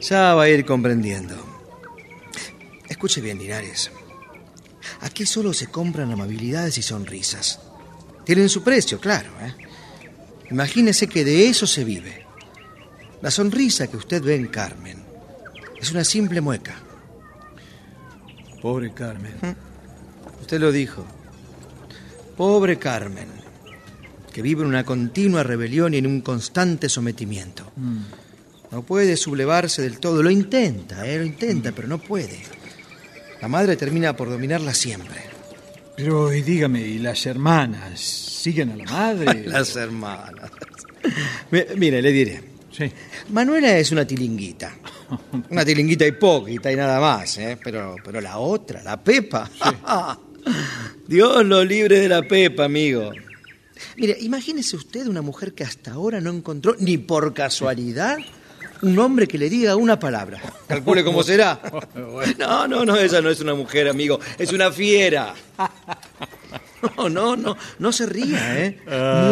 Ya va a ir comprendiendo. Escuche bien, Linares. Aquí solo se compran amabilidades y sonrisas. Tienen su precio, claro, ¿eh? Imagínese que de eso se vive. La sonrisa que usted ve en Carmen es una simple mueca. Pobre Carmen. Usted lo dijo. Pobre Carmen, que vive en una continua rebelión y en un constante sometimiento. No puede sublevarse del todo. Lo intenta, ¿eh? lo intenta, pero no puede. La madre termina por dominarla siempre. Pero, y dígame, ¿y las hermanas siguen a la madre? Las hermanas. Mi- Mire, le diré. Sí. Manuela es una tilinguita. Una tilinguita hipócrita y nada más, ¿eh? Pero, pero la otra, la Pepa. Dios lo libre de la Pepa, amigo. Mire, imagínese usted una mujer que hasta ahora no encontró, ni por casualidad, un hombre que le diga una palabra. Calcule cómo será. No, no, no, esa no es una mujer, amigo. Es una fiera. No, no, no, no se ría, ¿eh?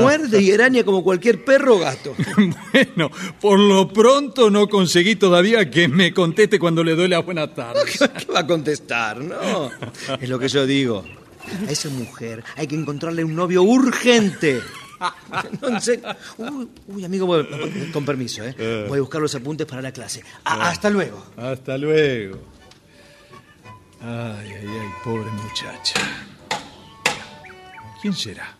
Muerde y araña como cualquier perro o gato. Bueno, por lo pronto no conseguí todavía que me conteste cuando le doy la buena tarde. ¿Qué va a contestar? No. Es lo que yo digo. A esa mujer hay que encontrarle un novio urgente. No, en serio. Uy, uy, amigo, con permiso, ¿eh? Voy a buscar los apuntes para la clase. Ah, hasta luego. Hasta luego. Ay, ay, ay, pobre muchacha. ¿Quién será?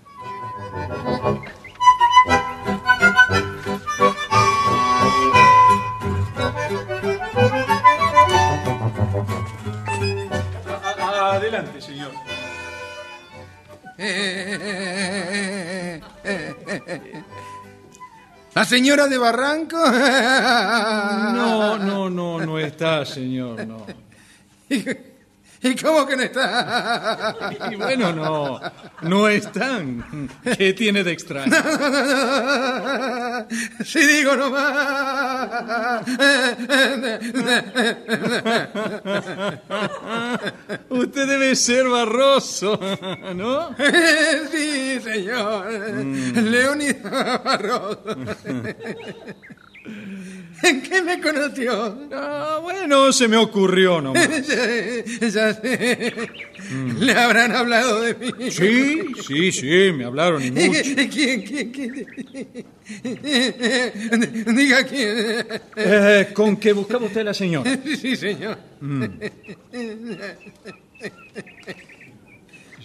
Adelante, señor. ¿La señora de Barranco? No, no, no, no está, señor, no. ¿Y cómo que no está? Y bueno, no, no están. ¿Qué tiene de extraño? Si digo nomás. Usted debe ser barroso, ¿no? Sí, señor. Leónidas Barroso. ¿En qué me conoció? Ah, bueno, se me ocurrió nomás. ya, ya sé. ¿Le habrán hablado de mí? Sí, sí, sí, me hablaron y mucho. ¿Quién, quién, quién? Diga quién. Eh, ¿Con qué buscaba usted a la señora? Sí, señor. Mm.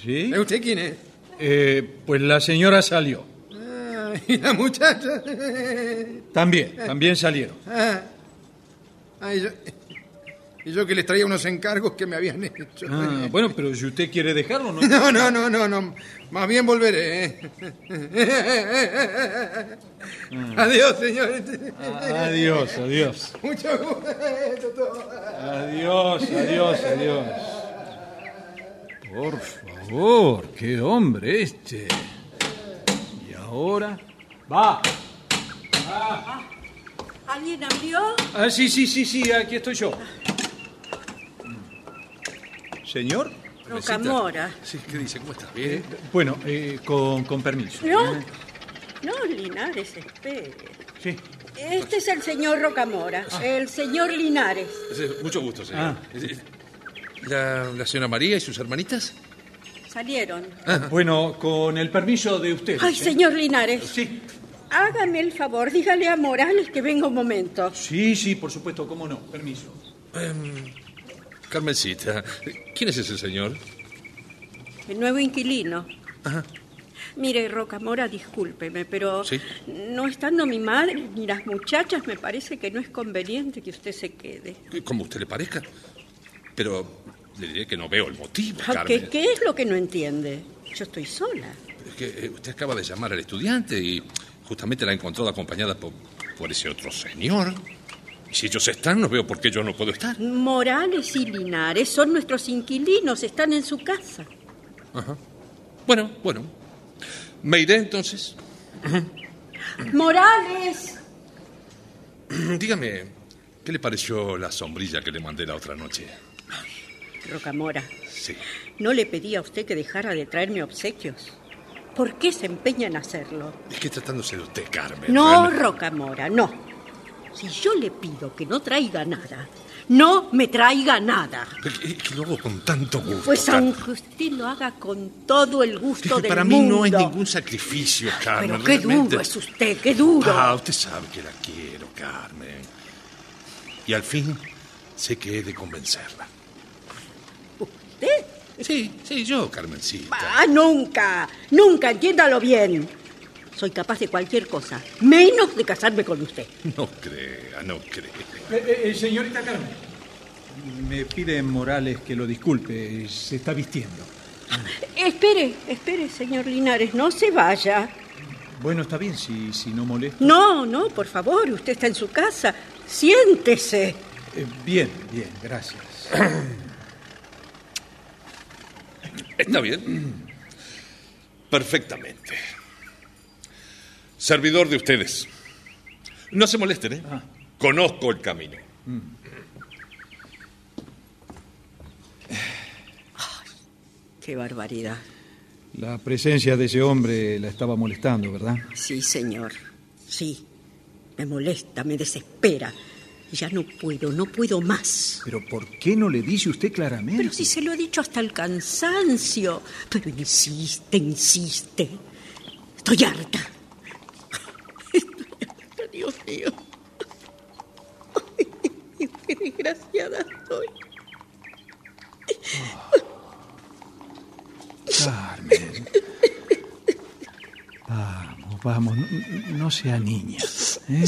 ¿Sí? ¿Usted quién es? Eh, pues la señora salió. Ah, ¿Y la muchacha? También, también salieron. Ah, Ah, y, yo, y yo que les traía unos encargos que me habían hecho. Ah, bueno, pero si usted quiere dejarlo, no. No, no, no, no, no. Más bien volveré. ¿eh? Adiós, señor. Adiós, adiós. Mucho gusto. Adiós, adiós, adiós. Por favor, qué hombre este. Ahora. ¡Va! ¿Alguien abrió? Ah, sí, sí, sí, sí, aquí estoy yo. ¿Señor? Rocamora. Sí, ¿qué dice? ¿Cómo estás? ¿Bien? Bueno, eh, con, con permiso. No, no, Linares, espere. Sí. Este es el señor Rocamora, el señor Linares. Mucho gusto, señor. Ah. ¿La, la señora María y sus hermanitas? Salieron. Bueno, con el permiso de usted. Ay, señor Linares. Sí. Hágame el favor, dígale a Morales que venga un momento. Sí, sí, por supuesto, cómo no. Permiso. Em, Carmencita, ¿quién es ese señor? El nuevo inquilino. Ajá. Mire, Rocamora, discúlpeme, pero Sí. no estando mi madre ni las muchachas, me parece que no es conveniente que usted se quede. Como usted le parezca. Pero le diré que no veo el motivo, Ah, ¿Qué, Carmen. ¿Qué es lo que no entiende? Yo estoy sola. Es que eh, usted acaba de llamar al estudiante y justamente la encontró acompañada por, por ese otro señor. Y si ellos están, no veo por qué yo no puedo estar. Morales y Linares son nuestros inquilinos, están en su casa. Ajá. Bueno, bueno. Me iré entonces. Morales. Dígame, ¿qué le pareció la sombrilla que le mandé la otra noche? Rocamora, Sí. no le pedí a usted que dejara de traerme obsequios. ¿Por qué se empeña en hacerlo? Es que tratándose de usted, Carmen. No, realmente- Rocamora, no. Si yo le pido que no traiga nada, no me traiga nada. Que- lo hago con tanto gusto. Pues Carmen. aunque usted lo haga con todo el gusto Es que del para mí no es ningún sacrificio, Carmen. Pero qué realmente. duro es usted, qué duro. Ah, usted sabe que la quiero, Carmen. Y al fin sé que he de convencerla. Sí, sí, yo, Carmencita. Ah, nunca, nunca, entiéndalo bien. Soy capaz de cualquier cosa, menos de casarme con usted. No crea, no crea. Eh, eh, señorita Carmen, me pide Morales que lo disculpe, se está vistiendo. Espere, espere, señor Linares, no se vaya. Bueno, está bien, si, si no molesta. No, no, por favor, usted está en su casa. Siéntese. Eh, bien, bien, gracias. Está bien. Perfectamente. Servidor de ustedes. No se molesten, ¿eh? Conozco el camino. Qué barbaridad. La presencia de ese hombre la estaba molestando, ¿verdad? Sí, señor. Sí. Me molesta, me desespera. Ya no puedo, no puedo más. Pero ¿por qué no le dice usted claramente? Pero si se lo he dicho hasta el cansancio. Pero insiste, insiste. Estoy harta. Estoy harta, Dios mío. Ay, qué desgraciada estoy. Carmen. Vamos, vamos, no, no sea niña. ¿eh?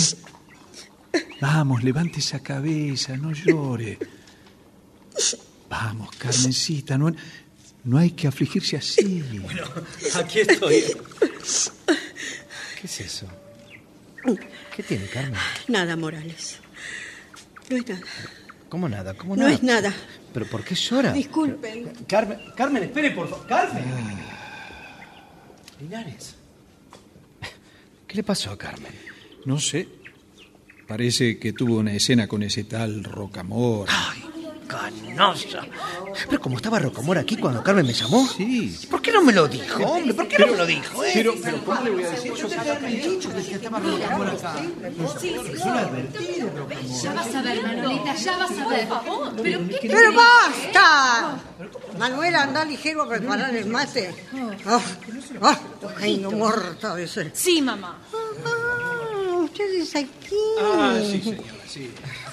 Vamos, levante esa cabeza, no llore. Vamos, Carmencita, no, no hay que afligirse así. Bueno, aquí estoy. ¿Qué es eso? ¿Qué tiene, Carmen? Nada, Morales. No es nada. ¿Cómo nada? ¿Cómo No nada? es nada. ¿Pero por qué llora? Disculpen. Carmen, Carmen, espere, por favor. Carmen. Linares. ¿Qué le pasó a Carmen? No sé. Parece que tuvo una escena con ese tal Rocamora. Canosa. Pero como estaba Rocamor aquí cuando Carmen me llamó. Sí. ¿Por qué no me lo dijo, hombre? ¿Por qué no me lo dijo, eh? Pero, pero ¿cómo le voy a decir? Yo te había dicho que estaba Rocamor acá. Ya vas a ver, Manolita, ya vas a ver. ¿Pero qué ¡Pero basta! Manuela, anda ligero a preparar el mate. Ah, ah, ay, no muerta de ser. Sí, mamá. Ah, ustedes aquí. Ah, sí, señora, sí.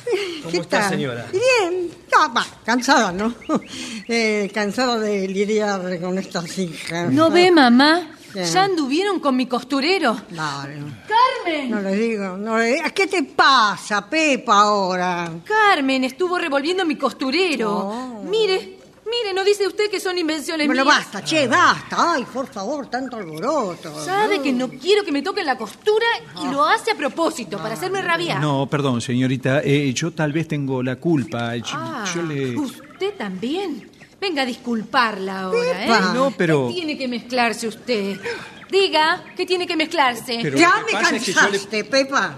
¿Cómo ¿Qué está, tal? señora? Bien. Ah, va, cansada, ¿no? Eh, cansada de lidiar con estas hijas. ¿No ve, mamá? ¿Qué? Ya anduvieron con mi costurero. No, ¡Carmen! no le digo. No le digo. ¿Qué te pasa, Pepa, ahora? Carmen estuvo revolviendo mi costurero. Mire, mire, ¿no dice usted que son invenciones Bueno, mías? basta, che, basta. Ay, por favor, tanto alboroto. Sabe que no quiero que me toquen la costura y lo hace a propósito, para hacerme rabiar. No, perdón, señorita. eh, yo tal vez tengo la culpa. Yo, Ah, yo le... ¿Usted también? Venga a disculparla ahora, ¿eh? Pepa. No, pero- ¿Qué tiene que mezclarse usted? Diga, ¿qué tiene que mezclarse? Pero ya que me pasa es que yo le- cansaste, Pepa.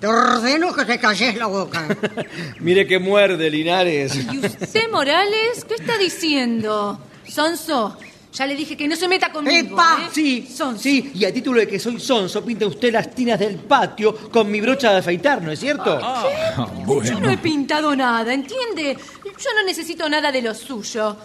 Te ordeno que te calles la boca. Mire que muerde, Linares. ¿Y usted, Morales, qué está diciendo? Sonso, ya le dije que no se meta conmigo, ¡Epa! ¿eh? Sí, sí, y a título de que soy sonso, pinta usted las tinas del patio con mi brocha de afeitar, ¿no es cierto? Ah, Yo no he pintado nada, ¿entiende? Yo no necesito nada de lo suyo.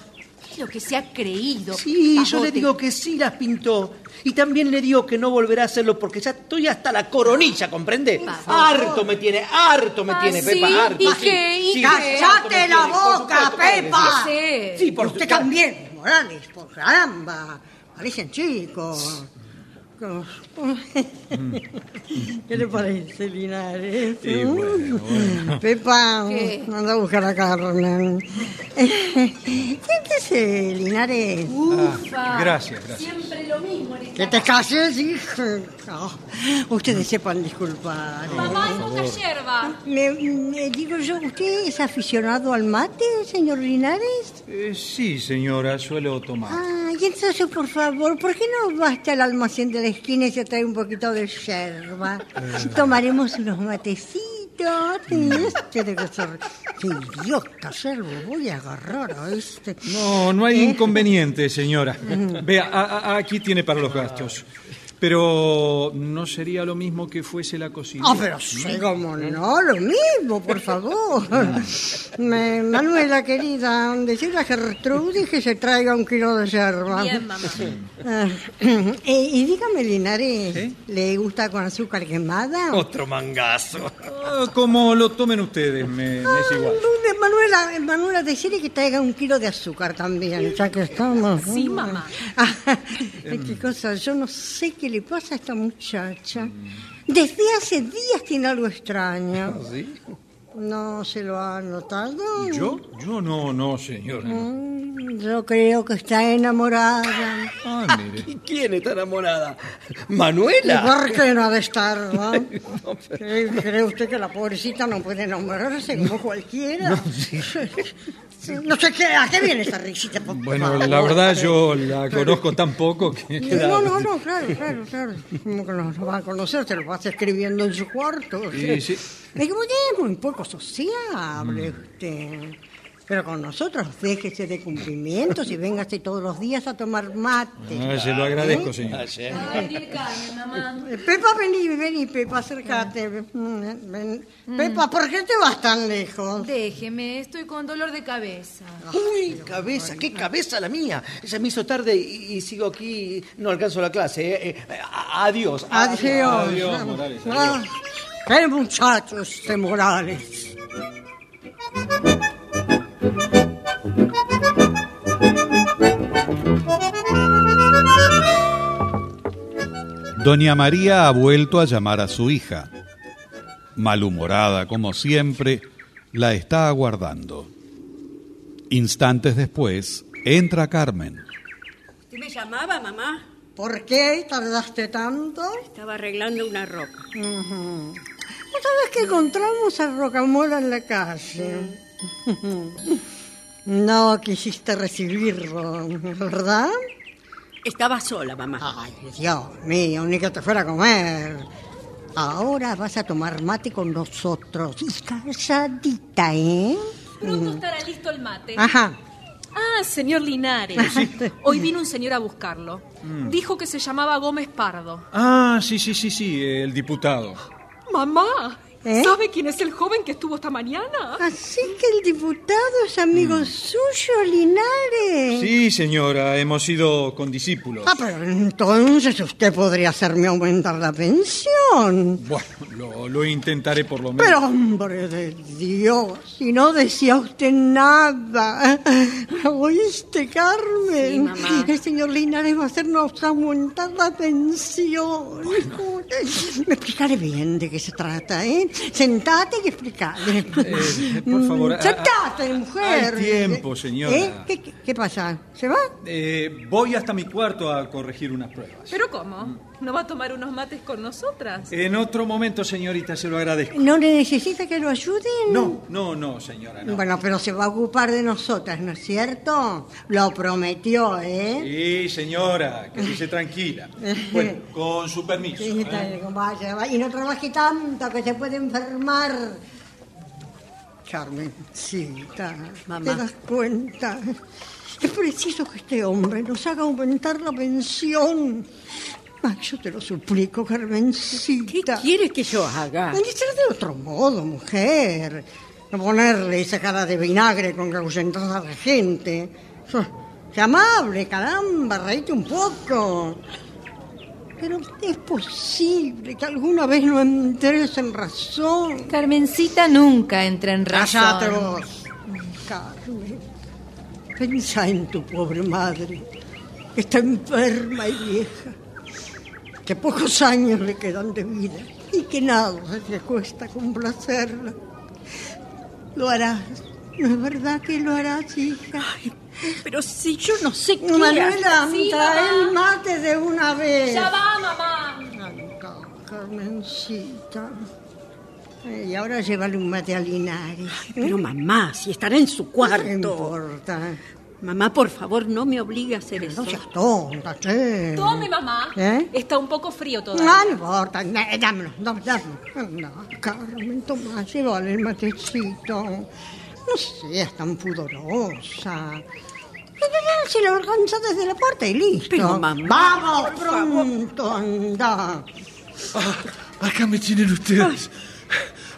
Es lo que se ha creído. Sí, yo le digo que sí las pintó. Y también le digo que no volverá a hacerlo porque ya estoy hasta la coronilla, ¿comprende? Harto me tiene, harto me Ah, tiene, ¿sí? Pepa, harto. ¿Y sí. qué? ¿Y Sí, ¡Cállate la tiene, por boca, supuesto Pepa! Sí. Sí, por Usted también, Morales, por caramba. Parecen chicos. ¿Qué le parece, Linares? Sí, bueno, bueno. Pepa, ¿Qué? anda a buscar a Carmen. Siéntese, Linares. Ufa. gracias, gracias. Siempre lo mismo. en esta Que te calles, hijo. No, ustedes sepan disculpar. Mamá, hay poca yerba. Me, me digo yo, ¿usted es aficionado al mate, señor Linares? Eh, sí, señora, suelo tomar. Ah, y entonces, por favor, ¿por qué no va hasta el almacén de la esquina y se trae un poquito de yerba? Tomaremos unos matecitos. Sí, Tiene que ser... ¡Qué idiota, yerbo! Voy a agarrar a este... No, no hay ¿Eh? inconveniente, señora. Vea, a- a- aquí tiene para los gastos. Pero no sería lo mismo que fuese la cocina. Ah, pero sí, como no, lo mismo, por favor. Me- Manuela, querida, decirle a Gertrudis que se traiga un kilo de yerba. Bien, mamá. Ah, eh, y dígame, Linares, ¿le gusta con azúcar quemada? Otro mangazo. Ah, como lo tomen ustedes, me, me es igual. Lunes, Manuela, Manuela, decirle que traiga un kilo de azúcar también, ya que estamos. Sí, mamá. Ah, qué cosa, yo no sé qué le pasa a esta muchacha. Desde hace días tiene algo extraño. ¿Sí? ¿No se lo ha notado? ¿Yo? Yo no, no, señora. Mm, Yo creo que está enamorada. Ah, mire. ¿Y quién está enamorada? ¿Y ¿Manuela? por qué no ha de estar, no? ¿Cree, cree usted que la pobrecita no puede enamorarse como cualquiera? No, sé qué, ¿a qué viene esta risita? por Bueno, favor? la verdad yo la conozco tan poco que... No, no, no, claro, claro, claro. ¿Cómo que no lo va a conocer? Te lo vas escribiendo en su cuarto. Sí, sí. Es muy poco sociable, usted. Pero con nosotros déjese de cumplimientos y véngase todos los días a tomar mate. Ah, se lo agradezco, señor. Tiene carne, mamá. Eh, Pepa, vení, vení, Pepa, acércate. Mm, ven. Pepa, ¿por qué te vas tan lejos? Déjeme, estoy con dolor de cabeza. Uy, cabeza, qué cabeza la mía. Se me hizo tarde y, y sigo aquí, no alcanzo la clase. eh. Eh, adiós. Adiós. Adiós, Morales, Ah, qué muchacho este Morales. Doña María ha vuelto a llamar a su hija. Malhumorada como siempre, la está aguardando. Instantes después, Entra Carmen. ¿Usted me llamaba, mamá? ¿Por qué tardaste tanto? Estaba arreglando una ropa. Ujú. ¿No sabes que encontramos a Rocamora en la calle? No quisiste recibirlo, ¿verdad? Estaba sola, mamá. Ay, Dios mío, ni que te fuera a comer. Ahora vas a tomar mate con nosotros. Y calladita, ¿eh? Pronto estará listo el mate. Ajá. Ah, señor Linares. Hoy vino un señor a buscarlo. Mm. Dijo que se llamaba Gómez Pardo. Ah, sí, sí, sí, sí, el diputado. Mamá, ¿Eh? ¿sabe quién es el joven que estuvo esta mañana? Así que el diputado es amigo Mm. suyo, Linares. Sí, señora, hemos ido con discípulos. Ah, pero entonces usted podría hacerme aumentar la pensión. Bueno, lo, lo intentaré por lo menos. Pero, hombre de Dios, si no decía usted nada. ¿Oíste, Carmen? Sí, mamá. El señor Linares va a hacernos aumentar la pensión. Me explicaré bien de qué se trata, ¿eh? Sentate y explicarle. Eh, por favor, Mm, ah, Sentate, mujer. hay tiempo, señora. ¿Eh? ¿Qué, qué- qué pasa? ¿Se va? Eh, voy hasta mi cuarto a corregir unas pruebas. ¿Pero cómo? ¿No va a tomar unos mates con nosotras? En otro momento, señorita, se lo agradezco. ¿No le necesita que lo ayuden? No, no, no, señora, no. Bueno, pero se va a ocupar de nosotras, ¿no es cierto? Lo prometió, ¿eh? Sí, señora, que se tranquila. Bueno, con su permiso. Sí, está ¿eh? vaya, vaya. Y no trabaje tanto, que se puede enfermar. Carmencita, Mamá. ¿te das cuenta? Es preciso que este hombre nos haga aumentar la pensión. Ay, yo te lo suplico, Carmencita. ¿Qué quiere que yo haga? Ser de otro modo, mujer. No ponerle esa cara de vinagre con que ahuyentas a la gente. Sé amable, caramba, reíte un poco. Pero es posible que alguna vez no entres en razón. Carmencita nunca entra en razón. Cállate vos. Carmen, pensá en tu pobre madre, está enferma y vieja, que pocos años le quedan de vida y que nada le cuesta complacerla. Lo harás, ¿no es verdad que lo harás, hija? Pero si yo no sé qué Manuela, Sí, el mate de una vez. Ya va, mamá. Carmencita. Y ahora llévale un mate a Linares. Pero mamá, si estará en su cuarto. No importa. Mamá, por favor, no me obligue a hacer eso. No seas tonta, che. Tome, mamá. ¿Eh? Está un poco frío todavía. No, no importa. Dámelo, dámelo. No, Carmen, toma, llévale el matecito. No seas tan pudorosa. Si lo alcanza desde la puerta y listo. Pero, mamá, Vamos, por favor. pronto, anda. Acá me tienen ustedes.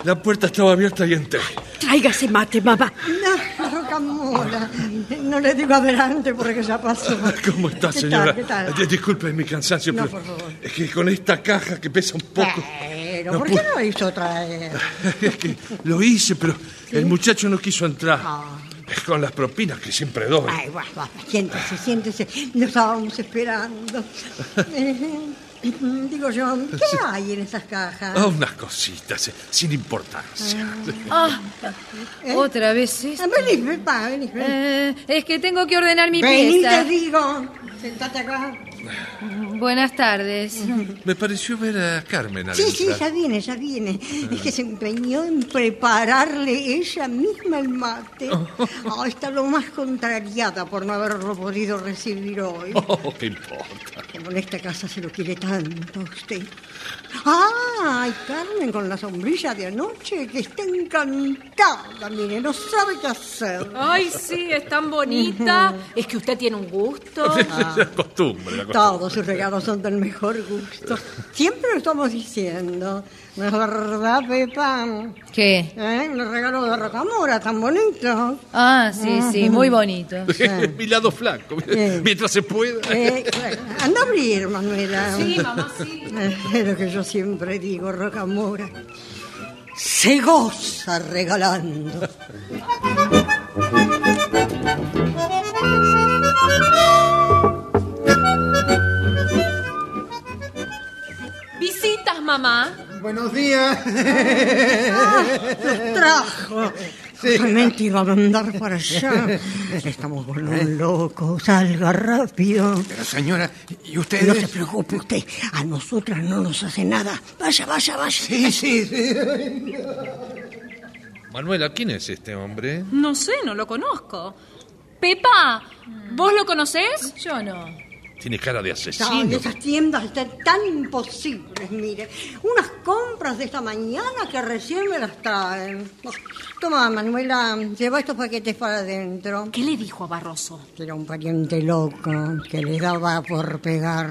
La puerta estaba abierta y entré. Tráigase mate, mamá. No, Rocamora. No le digo adelante porque ya pasó. ¿Cómo está, ¿Qué señora? tal, qué tal? Eh, Disculpe mi cansancio, No, pero por favor. es que con esta caja que pesa un poco. Pero, No ¿por qué no hizo traer? Es que lo hice, pero el muchacho no quiso entrar. Ah. Con las propinas que siempre doy. Ay, bueno, bueno, siéntese, siéntese. Lo estábamos esperando. Eh, Digo yo, ¿qué hay en esas cajas? Ah, unas cositas, eh, sin importancia. Ah, ¿Eh? otra vez esto. Ah, Vení, vení, ven. Eh, es que tengo que ordenar mi Vení, pieza. te digo. Sentate acá. Buenas tardes. Me pareció ver a Carmen Sí, adentrar. sí, ya viene, ya viene. Es que se empeñó en prepararle ella misma el mate. Ah, está lo más contrariada por no haberlo podido recibir hoy. Oh, ¿qué importa? Como en esta casa se lo quiere tanto a usted. ¡Ay, Carmen con la sombrilla de anoche! Que está encantada, mire, no sabe qué hacer. Ay, sí, es tan bonita. Es que usted tiene un gusto. La costumbre, la costumbre. Todos sus regalos son del mejor gusto. Siempre lo estamos diciendo. ¿No es verdad, Pepa? ¿Qué? ¿Eh? Los regalos de Rocamora, tan bonitos. Ah, sí, sí, muy bonito. mi lado flaco, Sí. mientras se pueda. Eh, claro. Anda a abrir, Manuela. Sí, mamá, sí. Es lo que yo siempre digo, Rocamora. Se goza regalando. Visitas, mamá. Buenos días. Los trajo. Justamente iba a mandar para allá. Estamos con un loco. Salga rápido. Pero señora, ¿y usted? No se preocupe usted. A nosotras no nos hace nada. Vaya, vaya, vaya. Sí, sí, sí. Manuela, ¿quién es este hombre? No sé, no lo conozco. Pepa, ¿vos lo conocés? Yo no. Tiene cara de No, asesino. esas tiendas están tan imposibles, mire. Unas compras de esta mañana que recién me las traen. Toma, Manuela, lleva estos paquetes para adentro. ¿Qué le dijo a Barroso? Que era un pariente loco, que le daba por pegar.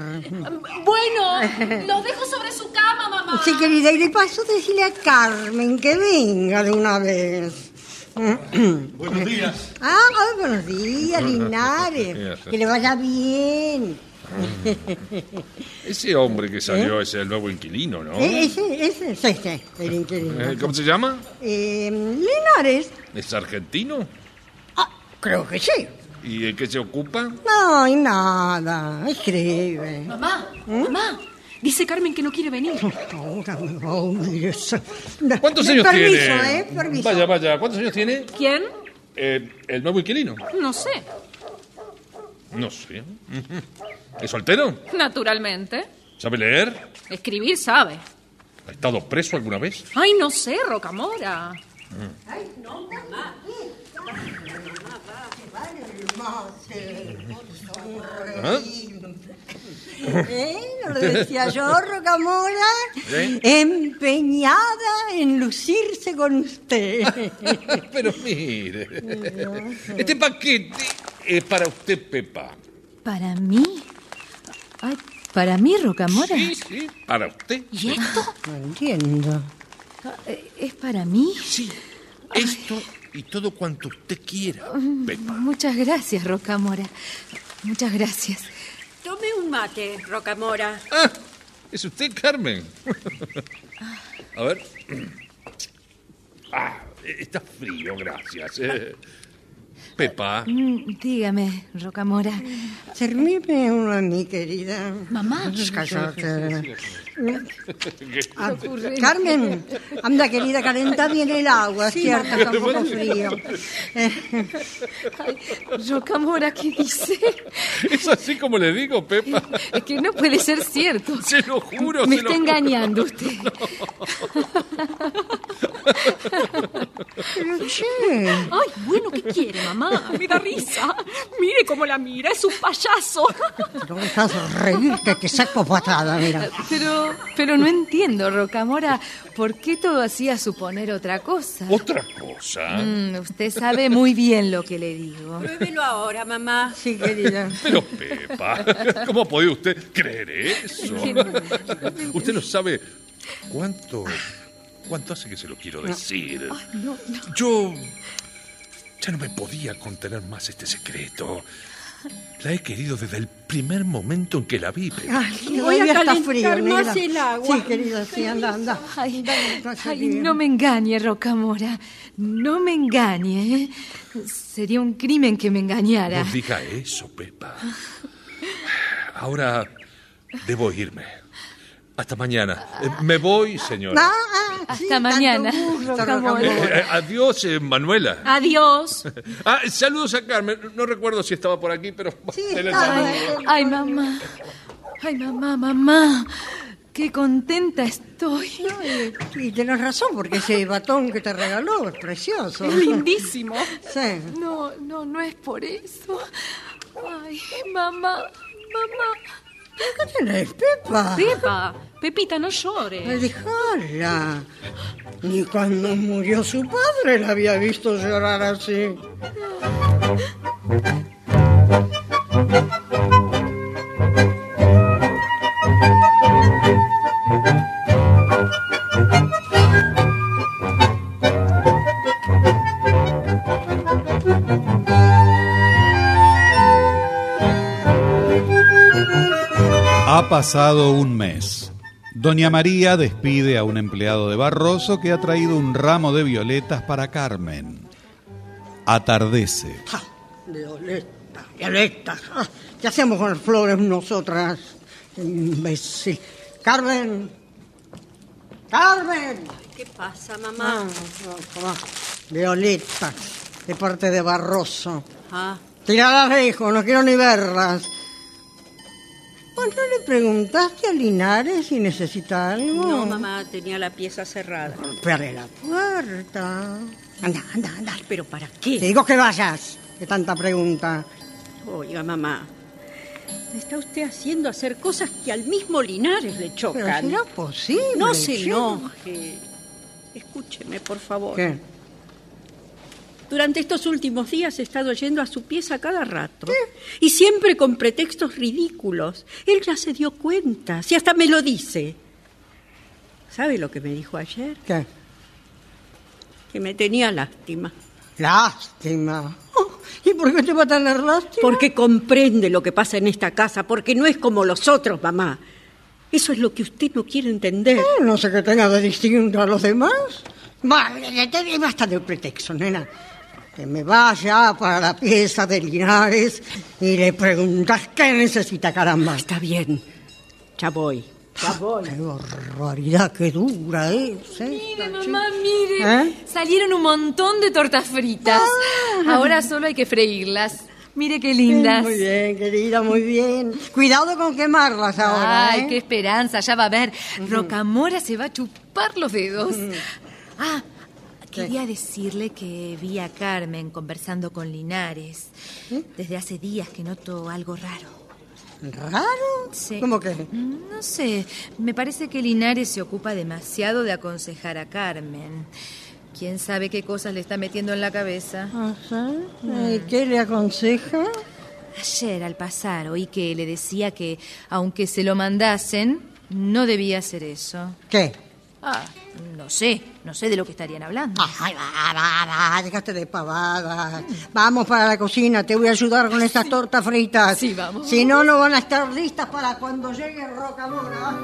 Bueno, los dejo sobre su cama, mamá. Sí, querida, y de paso decirle a Carmen que venga de una vez. Buenos días. Ah, ah, buenos días, Linares. Que le vaya bien. Ese hombre que salió es el nuevo inquilino, ¿no? Eh, Ese, ese es este, el inquilino. Eh, ¿Cómo se llama? Eh, Linares, ¿Es argentino? creo que sí. ¿Y en qué se ocupa? No, hay nada, escribe. Mamá, mamá. Dice Carmen que no quiere venir. ¿Cuántos años permiso, tiene? ¿eh? Permiso. Vaya, vaya. ¿Cuántos años tiene? ¿Quién? Eh, ¿El nuevo inquilino? No sé. No sé. ¿Es soltero? Naturalmente. ¿Sabe leer? Escribir sabe. ¿Ha estado preso alguna vez? Ay, no sé, Rocamora. ¿Ah? ¿Eh? ¿No lo decía yo, Rocamora? ¿Sí? Empeñada en lucirse con usted. Pero mire. Este paquete es para usted, Pepa. ¿Para mí? Ay, ¿Para mí, Rocamora? Sí, sí, para usted. ¿Y esto? No entiendo. Ah, eh, ¿Es para mí? Sí. Esto y todo cuanto usted quiera, Pepa. Muchas gracias, Rocamora. Muchas gracias. Tome un mate, Rocamora. Ah, ¿es usted, Carmen? A ver. Ah, está frío, gracias. Eh, Pepa. Mm, Dígame, Rocamora. Servirme uno a mí, querida. Mamá. Cállate. Ah. Carmen, anda querida, calenta bien el agua, Sí, ¿cierto? Está un poco frío. Ay, Rocamora, ¿qué dice? Es así como le digo, Pepa. Es que no puede ser cierto. Se lo juro. Me se lo está juro. engañando usted. Pero che, Ay, bueno, ¿qué quiere, mamá? Me da risa. Mire cómo la mira, es un payaso. no dejas reírte, te saco patada, mira. Pero, pero no entiendo, Rocamora, ¿por qué todo hacía suponer otra cosa? Otra cosa. Mm, usted sabe muy bien lo que le digo. Pruébelo ahora, mamá. Sí, querida. Pero, Pepa, ¿cómo puede usted creer eso? Usted no sabe cuánto. ¿Cuánto hace que se lo quiero decir? No, Yo. Ya no me podía contener más este secreto. La he querido desde el primer momento en que la vi. Pepa. Ay, Voy a calentar frío, más negra. el agua. Sí, querida, sí, anda, anda. Ay, no me engañe, Rocamora. No me engañe. ¿eh? Sería un crimen que me engañara. No diga eso, Pepa. Ahora debo irme. Hasta mañana. Eh, me voy, señora. Ah, ah, Hasta sí, mañana, gusto, Rocamora. Eh, eh, adiós, eh, Manuela. Adiós. Ah, saludos a Carmen. No recuerdo si estaba por aquí, pero... Sí. Ay, ay, mamá. Ay, mamá, mamá. Qué contenta estoy. No, y, y tenés razón, porque ese batón que te regaló es precioso. Es lindísimo. Sí. No, no, no es por eso. Ay, mamá, mamá. ¿Qué tenés, Pepa? Pepa, Pepita, no llores. Dejala. Ni cuando murió su padre la había visto llorar así. Ha pasado un mes. Doña María despide a un empleado de Barroso que ha traído un ramo de violetas para Carmen. Atardece. Ah, Violeta, Violeta. Ah, ¿Qué hacemos con las flores nosotras? Imbécil. Carmen. Carmen. ¿Qué pasa, mamá? Ah, Violeta, de parte de Barroso. Ah, Tiradas lejos, no quiero ni verlas. ¿Vos no le preguntaste a Linares si necesita algo? no, mamá, tenía la pieza cerrada. Pero la puerta. Anda, anda, anda. ¿Pero para qué? Te digo que vayas. De tanta pregunta. Oiga, mamá. Me está usted haciendo hacer cosas que al mismo Linares le chocan. Pero será posible. No se enoje. Escúcheme, por favor. ¿Qué? Durante estos últimos días he estado yendo a su pieza cada rato. Y siempre con pretextos ridículos. Él ya se dio cuenta. Si hasta me lo dice. ¿Sabe lo que me dijo ayer? ¿Qué? Que me tenía lástima. Lástima. Oh, ¿Y por qué te va a tener lástima? Porque comprende lo que pasa en esta casa. Porque no es como los otros, mamá. Eso es lo que usted no quiere entender. Eh, no sé qué tenga de distinto a los demás. Va, ya te- basta de pretexto, nena. Que me vaya para la pieza de Linares y le preguntas qué necesita, caramba. Está bien. Ya voy. Ya voy. Qué barbaridad, qué dura es. ¿eh? Mire, mamá, mire. ¿Eh? Salieron un montón de tortas fritas. Ahora solo hay que freírlas. Mire qué lindas. Muy bien, querida, muy bien. Cuidado con quemarlas ahora. Ay, ¿eh? qué esperanza, ya va a ver. Rocamora se va a chupar los dedos. Ah, quería decirle que vi a Carmen conversando con Linares. Desde hace días que noto algo raro. ¿Raro? Sí. ¿Cómo que? No sé, me parece que Linares se ocupa demasiado de aconsejar a Carmen. ¿Quién sabe qué cosas le está metiendo en la cabeza? Ajá. ¿Y qué le aconseja? Ayer al pasar oí que le decía que aunque se lo mandasen, no debía hacer eso. ¿Qué? Ah, no sé, no sé de lo que estarían hablando. Ay, va, va, va, dejaste de pavadas. Vamos para la cocina, te voy a ayudar con estas tortas fritas. Sí, vamos. Si no, no van a estar listas para cuando llegue Rocamora.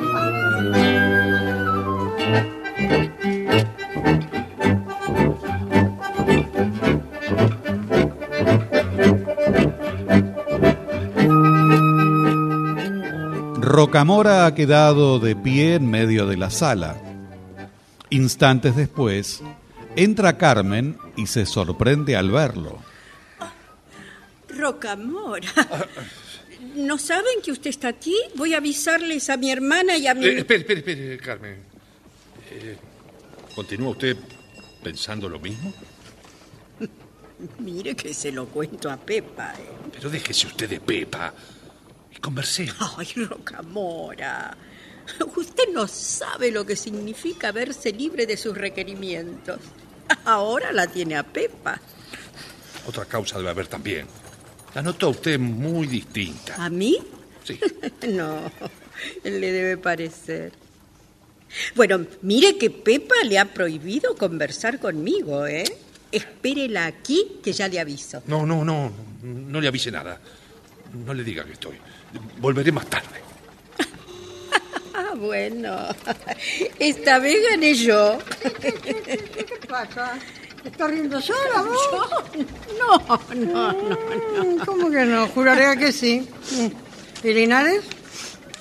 Rocamora ha quedado de pie en medio de la sala. Instantes después, entra Carmen y se sorprende al verlo. Rocamora. ¿No saben que usted está aquí? Voy a avisarles a mi hermana y a mi... Eh, espere, espere, espere, Carmen. Eh, ¿Continúa usted pensando lo mismo? Mire que se lo cuento a Pepa. ¿eh? Pero déjese usted de Pepa y conversemos. Ay, Rocamora. Usted no sabe lo que significa verse libre de sus requerimientos. Ahora la tiene a Pepa. Otra causa debe haber también. La noto a usted muy distinta. ¿A mí? Sí. No, le debe parecer. Bueno, mire que Pepa le ha prohibido conversar conmigo, ¿eh? Espérela aquí, que ya le aviso. No, no, no. No le avise nada. No le diga que estoy. Volveré más tarde. Bueno. Esta vez gané yo. ¿Qué pasa? ¿Estás riendo sola vos? No, no, no, no. Mm, ¿Cómo que no? Juraría que sí. Mm. ¿Y Linares?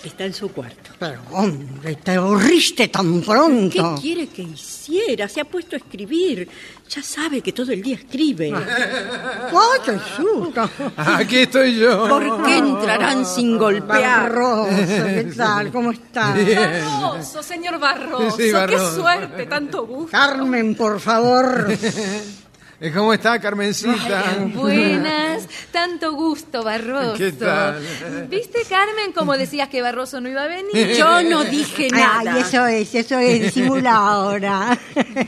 Está en su cuarto. Pero, hombre, te aburriste tan ¿Qué pronto. quiere que hiciera? Se ha puesto a escribir. Ya sabe que todo el día escribe. ¡Ay, qué susto! Aquí estoy yo. ¿Por qué entrarán sin golpear? Barroso, ¿qué tal? ¿Cómo estás? Barroso, señor Barroso, Sí, qué Barroso. suerte, tanto gusto. Carmen, por favor. ¿Cómo está, Carmencita? Buenas, tanto gusto, Barroso. ¿Qué tal? ¿Viste, Carmen, como decías que Barroso no iba a venir? Yo no dije nada. Ay, eso es, eso es, disimula ahora.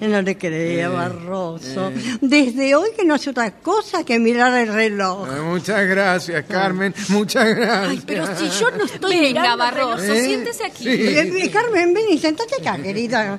No le creía, Barroso. Desde hoy que no hace otra cosa que mirar el reloj. Ah, Muchas gracias, Carmen. Muchas gracias. Ay, pero si yo no estoy Venga, mirando Barroso. ¿Eh? siéntese aquí. Sí. Eh, eh, Carmen, ven y sentate acá, querida.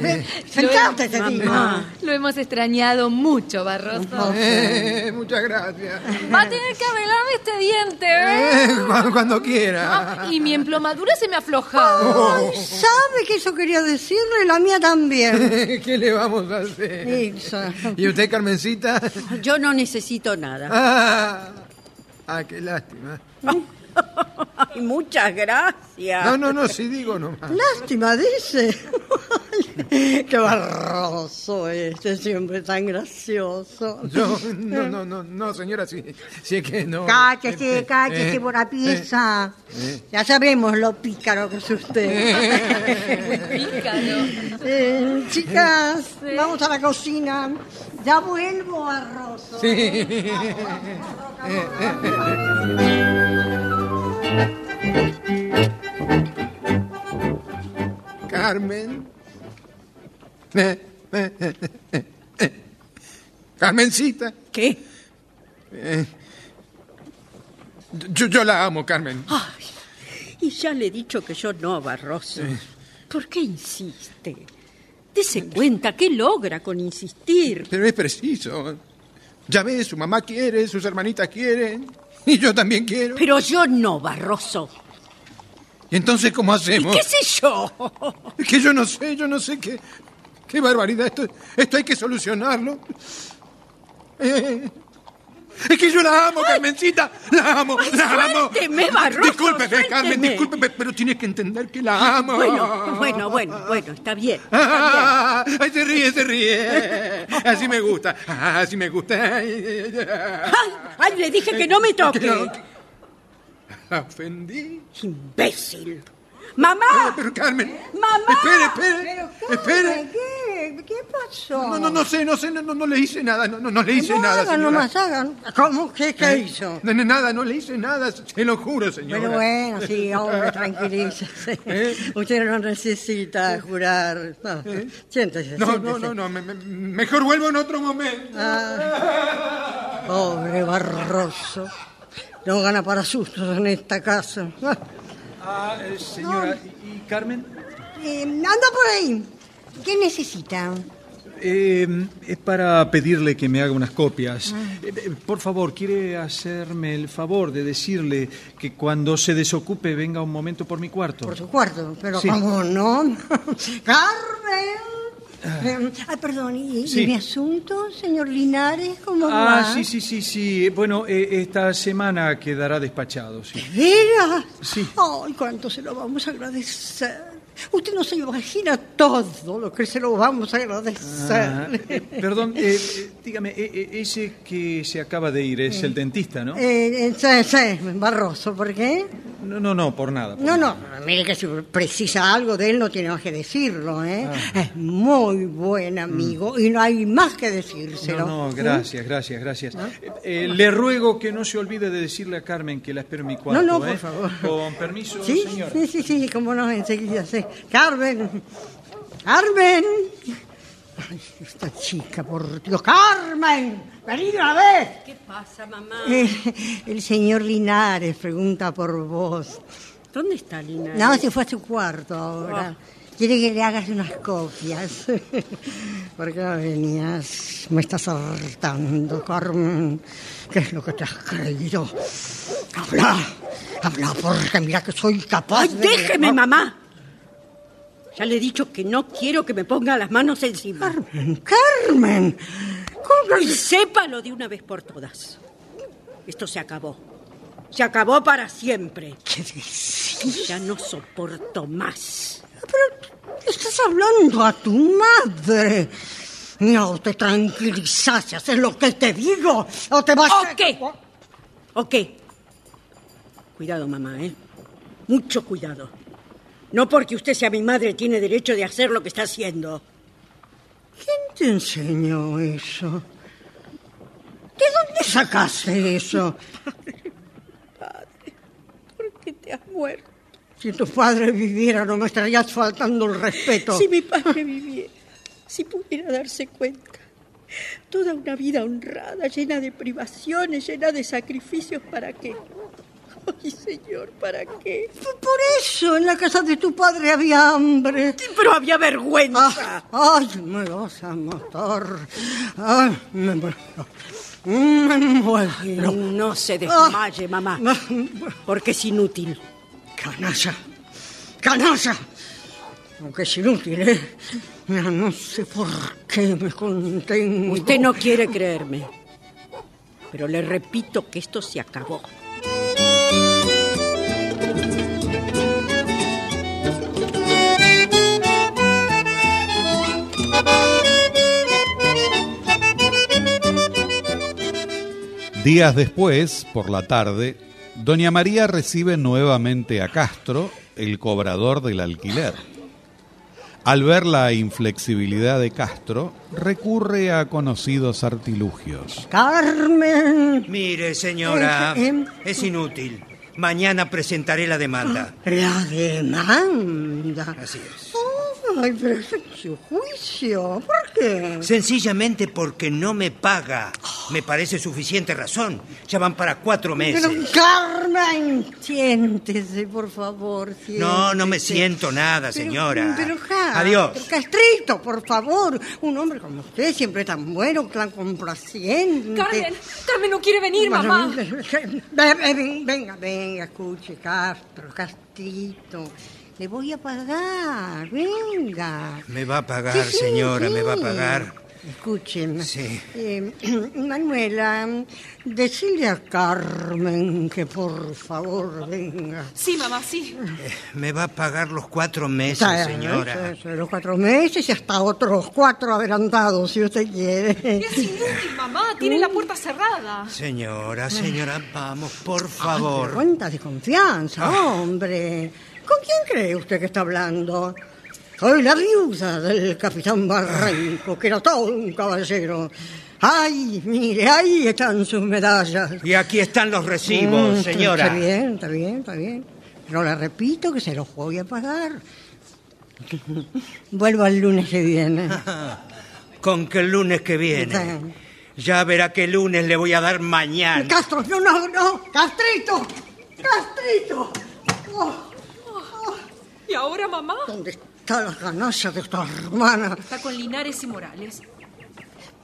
Ven, Sentate, te digo. Mamá. Lo hemos extrañado mucho, Barroso. Eh, muchas gracias. Va a tener que arreglarme este diente, ¿eh? Eh, cuando, cuando quiera. Ah, y mi emplomadura se me ha aflojado. Ay, ¿Sabe que eso quería decirle? La mía también. ¿Qué le vamos a hacer? Eso. ¿Y usted, Carmencita? Yo no necesito nada. Ah, ah, qué lástima. Ay, muchas gracias. No, no, no, sí digo nomás. Lástima, dice. Qué barroso este, siempre tan gracioso. Yo, no, no, no, no, señora, sí, sí es que no. Cállese, Eh, cállese eh, por la pieza. eh. Ya sabemos lo pícaro que es usted. Pícaro. Eh, chicas, vamos a la cocina. Ya vuelvo, Barroso. Sí. Eh, eh, eh. Carmen. Eh, eh, eh, eh, eh. Carmencita. ¿Qué? Eh, yo, yo la amo, Carmen. Ay, y ya le he dicho que yo no, Barroso. ¿Por qué insiste? Dese cuenta, ¿qué logra con insistir? Pero es preciso. Ya ves, su mamá quiere, sus hermanitas quieren. Y yo también quiero. Pero yo no, Barroso. ¿Y entonces cómo ¿Y hacemos? qué sé yo? Es que yo no sé, yo no sé qué. Qué barbaridad. Esto, esto hay que solucionarlo. Eh, es que yo la amo, Carmencita. La amo, Ay, la amo. suélteme, Barroso, Discúlpeme, Carmen, suélteme. discúlpeme, pero tienes que entender que la amo. Bueno, bueno, bueno, bueno, está bien. Ah, ay, se ríe, se ríe. Así me gusta, así me gusta. Ay, Ay, le dije que no me toque. Que no. La ofendí. Imbécil. ¡Mamá! Pero Carmen. ¡Mamá! Espere, espere. Pero, espere. ¿Qué? ¿Qué pasó? No, no, no sé, no sé, no, no, no le hice nada, no, no, no le hice No nada, hagan, señora. nomás hagan. ¿Cómo? ¿Qué, qué Eh, hizo? No, no, nada, no le hice nada, se lo juro, señora. Pero bueno, sí, hombre, tranquilícese. ¿Eh? Usted no necesita jurar. No, Siéntese, No, siéntese. no, no, no, me- me- mejor vuelvo en otro momento. Ah, pobre Barroso. No gana para sustos en esta casa. Ah, Ah, eh, señora, ¿y, Carmen? eh, anda por ahí. ¿Qué necesita? Eh, es para pedirle que me haga unas copias. Eh, eh, por favor, ¿quiere hacerme el favor de decirle que cuando se desocupe venga un momento por mi cuarto? Por su cuarto, pero Sí. ¿cómo no? ¡Carmen! Eh, ay, perdón, ¿y, y Sí. mi asunto, señor Linares? ¿Cómo Ah, va? sí, sí, sí, sí. Bueno, eh, esta semana quedará despachado, sí. ¿Veras? Sí. Ay, cuánto se lo vamos a agradecer. Usted no se imagina todo lo que se lo vamos a agradecer. Ah, eh, perdón, eh, eh, dígame, eh, ese que se acaba de ir es el dentista, ¿no? Eh, sí, sí, Barroso, ¿por qué? No, no, no, por nada. por No, nada. no, mire que si precisa algo de él no tiene más que decirlo, ¿eh? Ah. Es muy buen amigo y no hay más que decírselo. No, no, ¿sí? gracias, gracias, gracias. Le ruego que no se olvide de decirle a Carmen que la espero en mi cuarto. No, no, por favor. Con permiso, Sí, señora. sí, sí, sí, cómo no, enseguida, sí. Carmen, Carmen. Ay, esta chica, por Dios. Carmen, vení de una vez. ¿Qué pasa, mamá? Eh, el señor Linares pregunta por vos. ¿Dónde está Lina? No, se fue a su cuarto ahora. Quiere que le hagas unas copias. ¿Por qué no venías? Me estás hartando, Carmen. ¿Qué es lo que te has creído? Habla, habla, porque mira que soy capaz ¡Ay, de... déjeme, mamá! Ya le he dicho que no quiero que me ponga las manos encima. Carmen, Carmen. ¿Cómo Y sépalo de una vez por todas. Esto se acabó. Se acabó para siempre. ¿Qué decís? Ya no soporto más. Pero estás hablando a tu madre. No te tranquilizas, haces lo que te digo. O te vas ¿O a... qué? ¿O qué? Cuidado, mamá, ¿eh? Mucho cuidado. No porque usted sea mi madre tiene derecho de hacer lo que está haciendo. ¿Quién te enseñó eso? ¿De dónde sacaste eso? ¿Por qué te has muerto? Si tu padre viviera, no me estarías faltando el respeto. Si mi padre viviera, si pudiera darse cuenta. Toda una vida honrada, llena de privaciones, llena de sacrificios, ¿para qué? Ay, señor, ¿para qué? Por eso en la casa de tu padre había hambre. Pero había vergüenza. Ah, ay, me vas a matar. Ay, me muero. Me muero. No se desmaye, mamá, porque es inútil. Canalla. Canalla. Aunque es inútil, ¿eh? Mira, no sé por qué me contengo. Usted no quiere creerme, pero le repito que esto se acabó. Días después, por la tarde, doña María recibe nuevamente a Castro, el cobrador del alquiler. Al ver la inflexibilidad de Castro, recurre a conocidos artilugios. Carmen. Mire, señora, Eh, eh, es inútil. Mañana presentaré la demanda. La demanda. Así es. Ay, pero es su juicio. ¿Por qué? Sencillamente porque no me paga. Me parece suficiente razón. Ya van para cuatro meses. Pero Carmen, siéntese, por favor. No, no me siéntese. siento nada, Pero- señora. Pero, ja, Adiós. pero Castrito, por favor. Un hombre como usted, siempre tan bueno, tan complaciente. Carmen, Carmen no quiere venir, Bueno, mamá. ven- ven- Venga, venga, escuche, Castro, Castrito. Le voy a pagar, venga. Me va a pagar, Sí, sí, señora, sí. me va a pagar. Escuchen. Sí. Eh, Manuela, decirle a Carmen que por favor venga. Sí, mamá, sí. Me va a pagar los cuatro meses, Está, señora. eso, eso, los cuatro meses y hasta otros cuatro adelantados, si usted quiere. Es inútil, mamá. Tiene la puerta cerrada. Señora, señora, vamos, por favor. Cuenta de confianza, hombre. ¿Con quién cree usted que está hablando? Soy la viuda del capitán Barranco, que era todo un caballero. Ay, mire, ahí están sus medallas. Y aquí están los recibos, Mm, señora. Está bien, está bien, está bien. Pero le repito que se los voy a pagar. Vuelvo el lunes que viene. Con que el lunes que viene. Ya verá qué lunes le voy a dar mañana. Castro, no, no, no, Castrito, Castrito. Oh, ¿Y ahora, mamá? ¿Dónde está la ganancia de esta hermana? Está con Linares y Morales.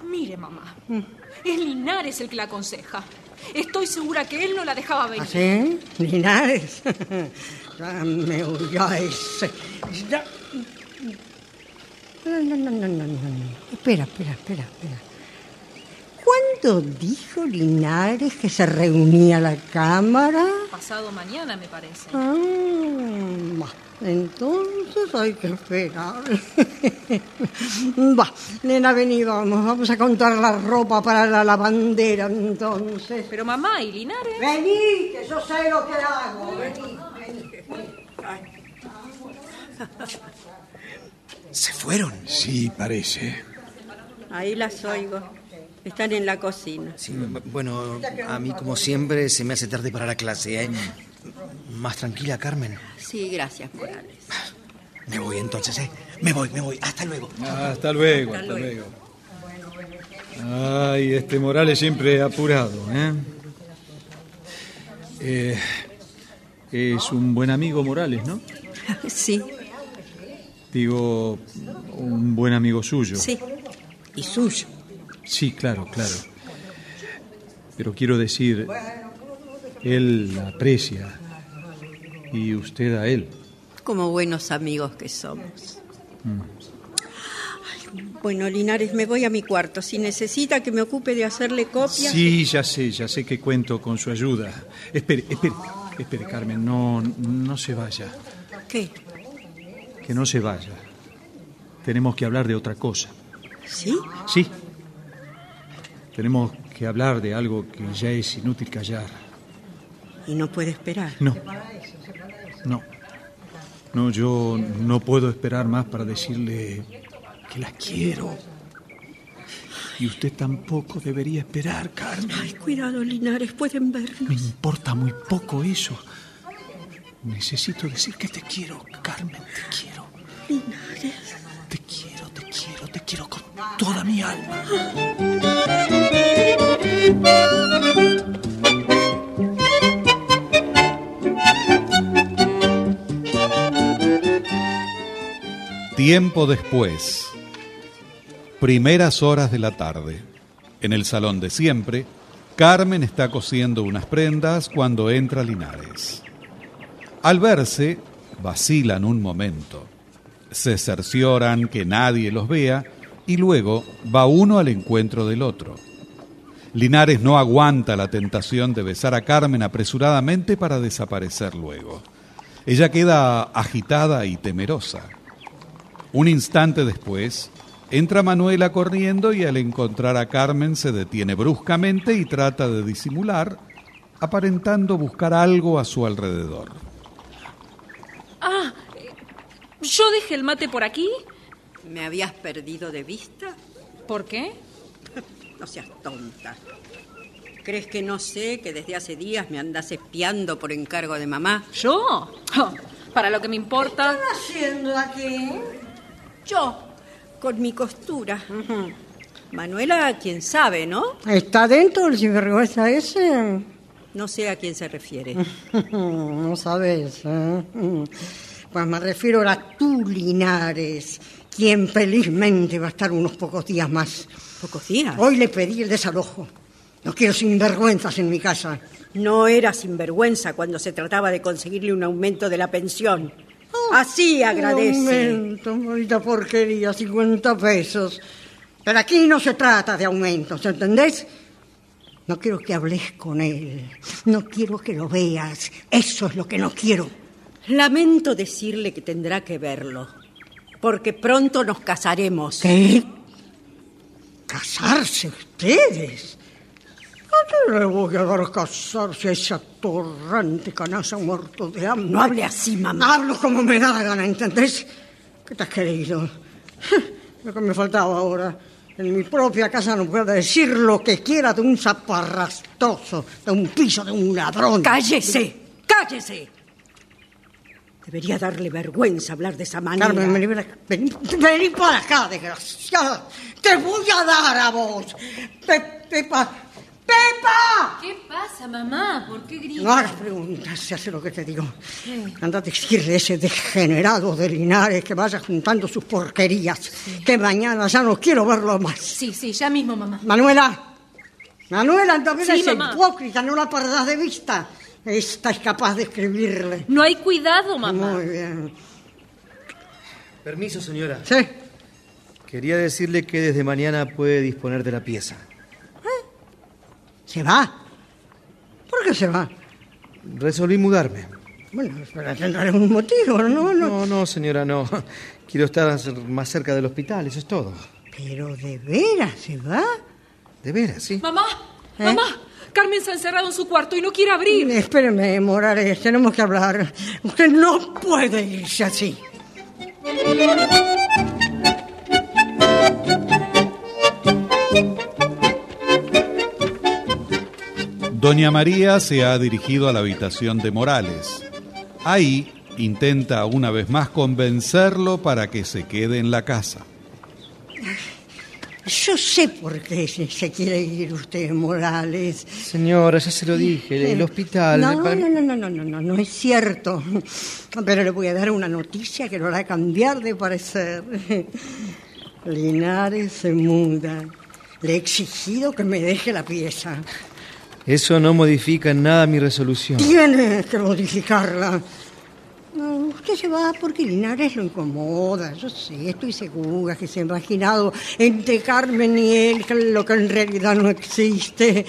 Mire, mamá. Mm. Es Linares el que la aconseja. Estoy segura que él no la dejaba venir. ¿Así? Linares. Ya me ese. Ya- No, no, no, no, no, no. Espera, espera, espera, espera. ¿Cuándo dijo Linares que se reunía la Cámara? Pasado mañana, me parece. Ah. Entonces hay que esperar. Va, nena, vení, vamos, vamos a contar la ropa para la lavandera, entonces. Pero mamá, ¿y Linares? Vení, que yo sé lo que hago. Vení, vení. ¿Se fueron? Sí, parece. Ahí las oigo. Están en la cocina. Sí, bueno, a mí como siempre se me hace tarde para la clase. ¿eh? Más tranquila, Carmen. Sí, gracias, Morales. Me voy entonces, ¿eh? Me voy, me voy. Hasta luego. Hasta luego, hasta luego. Ay, este Morales siempre apurado, ¿eh? Eh, Es un buen amigo Morales, ¿no? Sí, Digo, un buen amigo suyo. sí. Y suyo. Sí, claro, claro. Pero quiero decir, él la aprecia y usted a él. Como buenos amigos que somos. Mm. Bueno, Linares, me voy a mi cuarto. Si necesita que me ocupe de hacerle copias. Sí, ya sé, ya sé que cuento con su ayuda. Espere, espere, espere, Carmen, no, no se vaya. ¿Qué? Que no se vaya. Tenemos que hablar de otra cosa. ¿Sí? Sí. Tenemos que hablar de algo que ya es inútil callar. Y no puede esperar. No. No. No, yo no puedo esperar más para decirle que la quiero. Y usted tampoco debería esperar, Carmen. Ay, cuidado, Linares, pueden Me vernos. importa muy poco eso. Necesito decir que te quiero, Carmen, te quiero. Linares. Te quiero, te quiero, te quiero con toda mi alma. Tiempo después, primeras horas de la tarde, en el salón de siempre, Carmen está cosiendo unas prendas cuando entra Linares. Al verse, vacilan un momento, se cercioran que nadie los vea y luego va uno al encuentro del otro. Linares no aguanta la tentación de besar a Carmen apresuradamente para desaparecer luego. Ella queda agitada y temerosa. Un instante después, Entra Manuela corriendo y al encontrar a Carmen se detiene bruscamente y trata de disimular, aparentando buscar algo a su alrededor. Ah, yo dejé el mate por aquí. ¿Me habías perdido de vista? ¿Por qué? No seas tonta. ¿Crees que no sé que desde hace días me andas espiando por encargo de mamá? ¿Yo? Oh, para lo que me importa. ¿Qué están haciendo aquí? Yo, con mi costura. Manuela, quién sabe, ¿no? ¿Está dentro el sinvergüenza ese? No sé a quién se refiere. no sabes. ¿eh? Pues me refiero a tú, Linares, quien felizmente va a estar unos pocos días más. ¿Pocos días? Hoy le pedí el desalojo. No quiero sinvergüenzas en mi casa. No era sinvergüenza cuando se trataba de conseguirle un aumento de la pensión. Así agradece. Aumento, bonita porquería, 50 pesos. Pero aquí no se trata de aumentos, ¿entendés? No quiero que hables con él. No quiero que lo veas. Eso es lo que no quiero. Lamento decirle que tendrá que verlo. Porque pronto nos casaremos. ¿Qué? ¿Casarse ustedes? ¿A qué le voy a dar a casarse a esa torrante canalla muerto de hambre? No hable así, mamá. Hablo como me da la gana, ¿entendés? ¿Qué te has querido? Lo que me faltaba ahora. En mi propia casa no puedo decir lo que quiera de un zaparrastoso, de un piso, de un ladrón. ¡Cállese! ¡Cállese! Debería darle vergüenza hablar de esa manera. Carmen, vení, para- vení, vení para acá, desgraciada. Te voy a dar a vos. Pe- Pepa, ¡Pepa! ¿Qué pasa, mamá? ¿Por qué gritas? No hagas preguntas, se hace lo que te digo. Anda a decirle a ese degenerado de Linares que vaya juntando sus porquerías. Que mañana ya no quiero verlo más. Sí, sí, ya mismo, mamá. Manuela, Manuela, también Sí, es mamá. hipócrita, no la perdas de vista. Esta es capaz de escribirle. No hay cuidado, mamá. Muy bien. Permiso, señora. Sí. Quería decirle que desde mañana puede disponer de la pieza. ¿Se va? ¿Por qué se va? Resolví mudarme. Bueno, pero tendrá algún motivo, ¿no? no. No, no, señora, no. Quiero estar más cerca del hospital, eso es todo. Pero de veras se va. De veras, sí. Mamá, ¿Eh? mamá, Carmen se ha encerrado en su cuarto y no quiere abrir. Espéreme, Morales, tenemos que hablar. Usted no puede irse así. Doña María se ha dirigido a la habitación de Morales. Ahí intenta una vez más convencerlo para que se quede en la casa. Yo sé por qué se, quiere ir usted, Morales. Señora, ya se lo dije, el hospital. No, no, no, no, no, no, no, no es cierto. Pero le voy a dar una noticia que lo hará cambiar de parecer. Linares se muda. Le he exigido que me deje la pieza. Eso no modifica en nada mi resolución. Tiene que modificarla. No, usted se va porque Linares lo incomoda. Yo sé, estoy segura que se ha imaginado entre Carmen y él lo que en realidad no existe.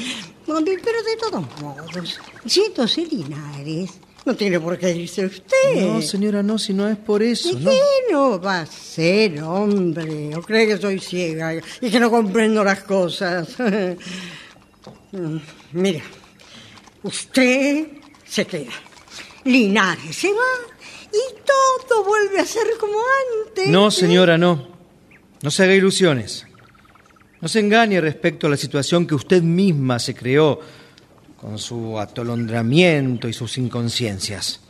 Pero de todos modos, yéndose Linares, no tiene por qué irse usted. No, señora, no, si no es por eso, ¿Y ¿no? qué no va a ser, hombre? ¿O cree que soy ciega y que no comprendo las cosas? Mm, Mira, usted se queda. Linares se va y todo vuelve a ser como antes. No, señora, no. No se haga ilusiones. No se engañe respecto a la situación que usted misma se creó con su atolondramiento y sus inconsciencias.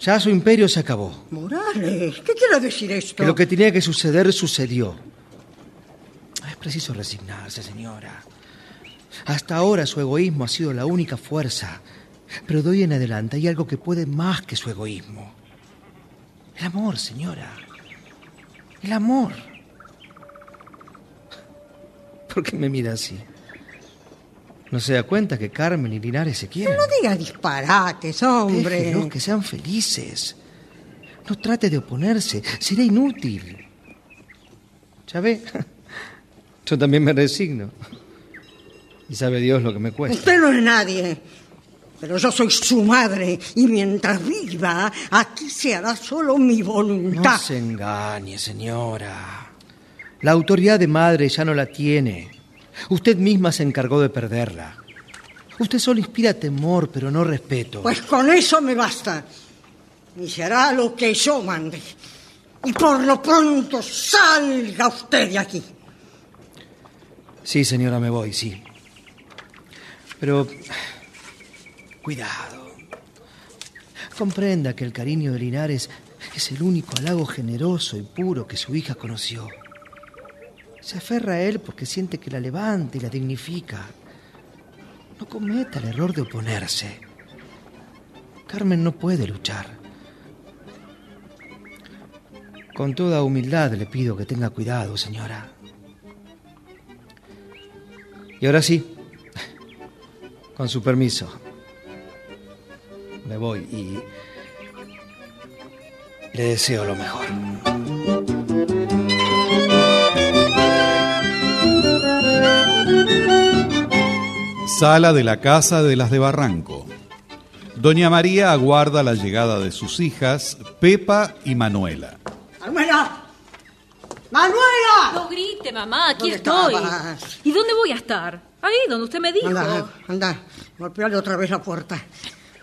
Ya su imperio se acabó. Morales, ¿qué quiere decir esto? Que lo que tenía que suceder sucedió. Es preciso resignarse, señora. Hasta ahora su egoísmo ha sido la única fuerza. Pero de hoy en adelante hay algo que puede más que su egoísmo. El amor, señora. El amor. ¿Por qué me mira así? ¿No se da cuenta que Carmen y Linares se quieren? No diga disparates, hombre. Déjelos que sean felices. No trate de oponerse, será inútil. ¿Ya ve? Yo también me resigno. Y sabe Dios lo que me cuesta. Usted no es nadie. Pero yo soy su madre y mientras viva, aquí se hará solo mi No voluntad. se engañe, señora. La autoridad de madre ya no la tiene. Usted misma se encargó de perderla. Usted solo inspira temor, pero no respeto. Pues con eso me basta. Y se hará lo que yo mande. Y por lo pronto salga usted de aquí. Sí, señora, me voy, sí. Pero cuidado. Comprenda que el cariño de Linares es el único halago generoso y puro que su hija conoció. Se aferra a él porque siente que la levanta y la dignifica. No cometa el error de oponerse. Carmen no puede luchar. Con toda humildad le pido que tenga cuidado, señora. Y ahora sí, con su permiso, me voy y le deseo lo mejor. Sala de la casa de las de Barranco. Doña María aguarda la llegada de sus hijas, Pepa y Manuela. ¡Manuela! ¡Manuela! No grite, mamá, aquí ¿Dónde estoy. estabas? ¿Y dónde voy a estar? Ahí, donde usted me dijo. Anda, anda, golpeale otra vez la puerta.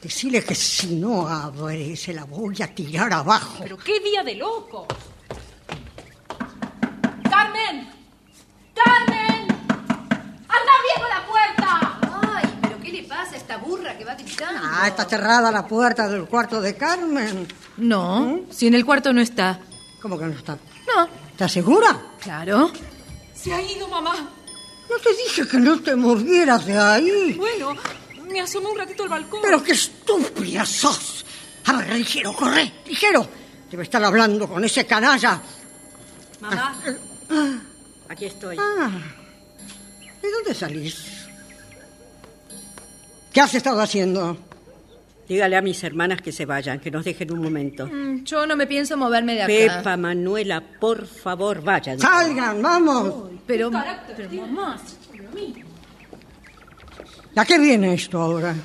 Decirle que si no abre, se la voy a tirar abajo. Pero qué día de loco. ¡Carmen! ¡Carmen! ¡Anda abriendo la puerta! Ay, pero ¿qué le pasa a esta burra que va gritando? Ah, está cerrada la puerta del cuarto de Carmen. No, si en el cuarto no está. ¿Cómo que no está? No. ¿Estás segura? Claro. Se ha ido, mamá. No te dije que no te movieras de ahí. Bueno, me asomé un ratito al balcón. Pero qué estúpida sos. A ver, ligero, corre, ligero. Debe estar hablando con ese canalla. Mamá, aquí estoy. Ah, ¿de dónde salís? ¿Qué has estado haciendo? Dígale a mis hermanas que se vayan, que nos dejen un momento. Mm, Yo no me pienso moverme de acá. Pepa, Manuela, por favor, vayan. Salgan, vamos. Pero, Carácter, pero mamá, ¿A qué viene esto ahora?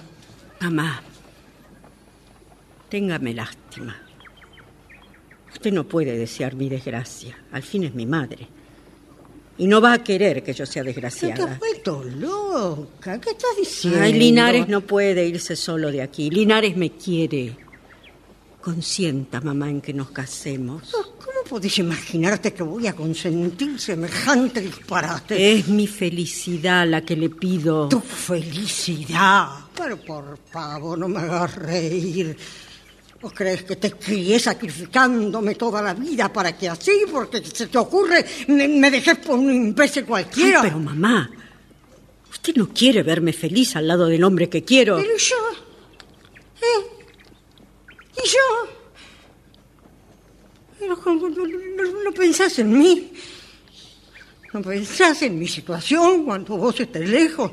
Mamá, téngame lástima. Usted no puede desear mi desgracia. Al fin es mi madre. Y no va a querer que yo sea ¿Qué te desgraciada. has vuelto loca? ¿Qué estás diciendo? Ay, Linares no puede irse solo de aquí. Linares me quiere. Consienta, mamá, en que nos casemos. ¿Cómo podés imaginarte que voy a consentir semejante disparate? Es mi felicidad la que le pido. Tu felicidad. Pero por favor, no me hagas reír. ¿Vos crees que te crié sacrificándome toda la vida para que así, porque se te ocurre, me, me dejes por un imbécil cualquiera? Ay, pero mamá, usted no quiere verme feliz al lado del hombre que quiero. Pero yo. ¿Eh? ¿Y yo? Pero ¿cómo no, no- no pensás en mí. No pensás en mi situación cuando vos estés lejos.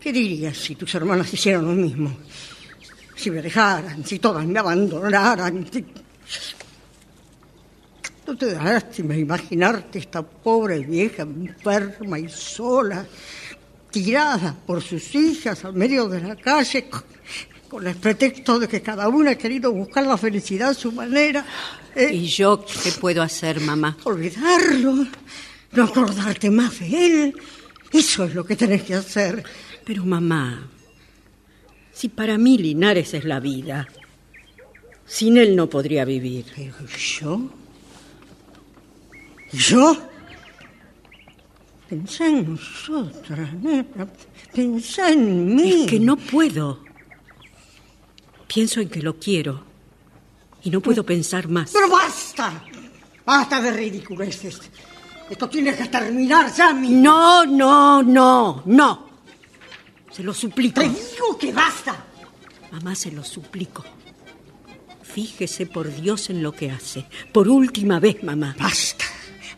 ¿Qué dirías si tus hermanas hicieran lo mismo? Si me dejaran, si todas me abandonaran. si- ¿No te da lástima imaginarte esta pobre vieja enferma y sola, tirada por sus hijas al medio de la calle, con, el pretexto de que cada una ha querido buscar la felicidad a su manera? ¿eh? ¿Y yo qué puedo hacer, mamá? Olvidarlo, no acordarte más de él. Eso es lo que tenés que hacer. Pero mamá, si para mí Linares es la vida, sin él no podría vivir. ¿Pero yo? ¿Yo? Pensá en nosotras, nena. Pensá en mí. Es que no puedo. Pienso en que lo quiero. Y no puedo pensar más. ¡Pero basta! ¡Basta de ridiculeces! Esto tiene que terminar ya, mi... No, no, no, no. Se lo suplico. Te digo que basta. Mamá, se lo suplico. Fíjese por Dios en lo que hace. Por última vez, mamá. Basta,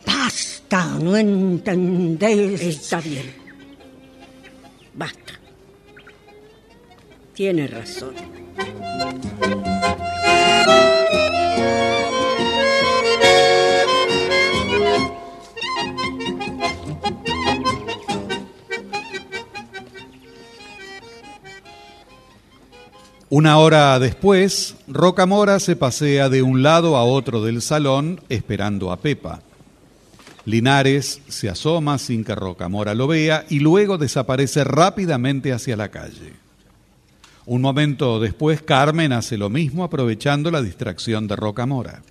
basta, no entendés. Está bien. Tiene razón. Una hora después, Rocamora se pasea de un lado a otro del salón esperando a Pepa. Linares se asoma sin que Rocamora lo vea y luego desaparece rápidamente hacia la calle. Un momento después, Carmen hace lo mismo aprovechando la distracción de Rocamora.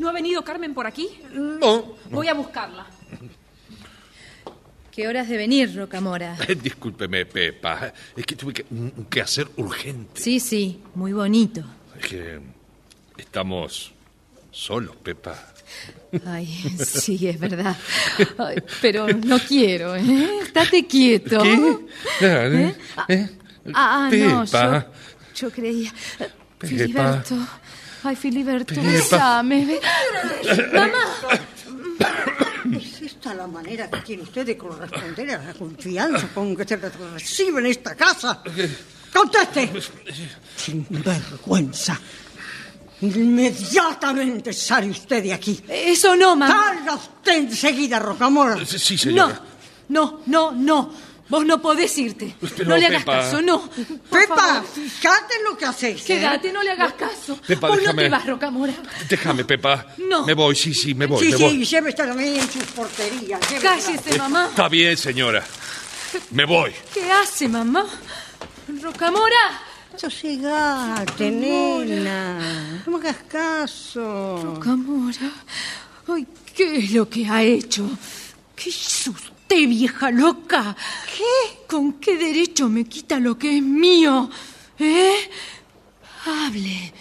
¿No ha venido Carmen por aquí? No. Voy a buscarla. ¿Qué horas de venir, Rocamora? Eh, discúlpeme, Pepa. Es que tuve que, un quehacer urgente. Sí, sí, muy bonito. Es que estamos solos, Pepa. Ay, sí, es verdad. Ay, pero no quiero, ¿eh? Estate quieto. ¿Qué? ¿Eh? ¿Eh? Ah, no, yo, Pepa. yo creía. Pepa. Filiberto. Ay, Filiberto, Pepa. besame. Mamá. ¿Es esta la manera que tiene usted de corresponder a la confianza con que se recibe en esta casa? ¡Conteste! Sin vergüenza. Inmediatamente sale usted de aquí. Eso no, mamá. Salga usted enseguida, Rocamora. Sí, No, no, no, no. Vos no podés irte. Pero, no le hagas Pepa. caso, no. Por Pepa, favor. fíjate en lo que haces. ¿eh? Quédate, no le hagas caso. Pepa, Vos no déjame. te vas, Rocamora. Déjame, Pepa. No. Me voy, sí, sí, me voy, Sí, me sí, voy. llévese también en sus porterías. Cállese, mamá. Está bien, señora. Me voy. ¿Qué hace, mamá? Rocamora. Sosegate, nena. No me hagas caso. Rocamora. Ay, ¿qué es lo que ha hecho? ¿Qué hizo usted, vieja loca? ¿Qué? ¿Con qué derecho me quita lo que es mío? ¿Eh? Hable.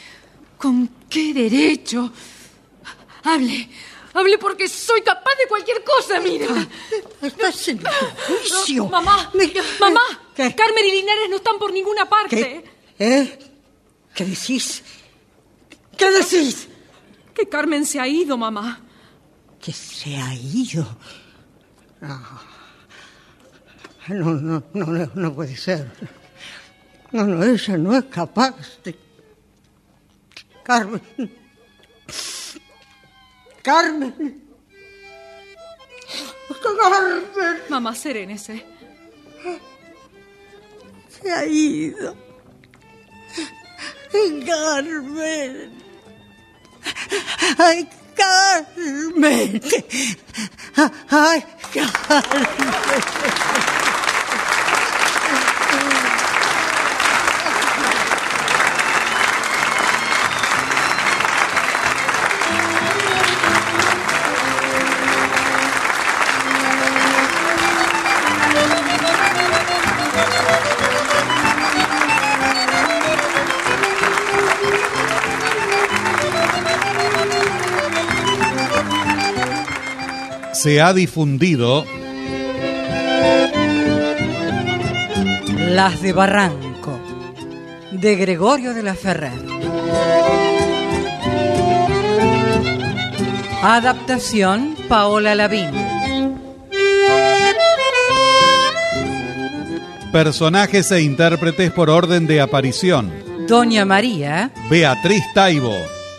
¿Con qué derecho? Hable. Hable porque soy capaz de cualquier cosa, mira. Estás en tu juicio. Mamá, Me- mamá, ¿Qué? Carmen y Linares no están por ninguna parte. ¿Qué? ¿Eh? ¿Qué decís? ¿Qué decís? Que Carmen se ha ido, mamá. Que se ha ido. No, no, no, no, puede ser. No, no, ella no es capaz de... Carmen. Carmen. Carmen. Mamá, serénese. Se ha ido. Carmen. Ay, Carmen. Ay, Carmen. Se ha difundido Las de Barranco, de Gregorio de la Ferrer. Adaptación Paola Lavín. personajes e intérpretes por orden de aparición. Doña María, Beatriz Taibo,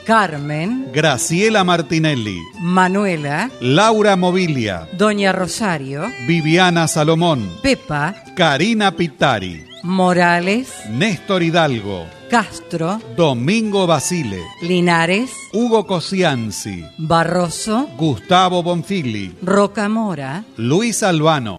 Carmen, Graciela Martinelli, Manuela, Laura Mobilia, Doña Rosario, Viviana Salomón, Pepa, Karina Pitari, Morales, Néstor Hidalgo, Castro, Domingo Basile, Linares, Hugo Cosianzi, Barroso, Gustavo Bonfigli, Rocamora, Luis Albano.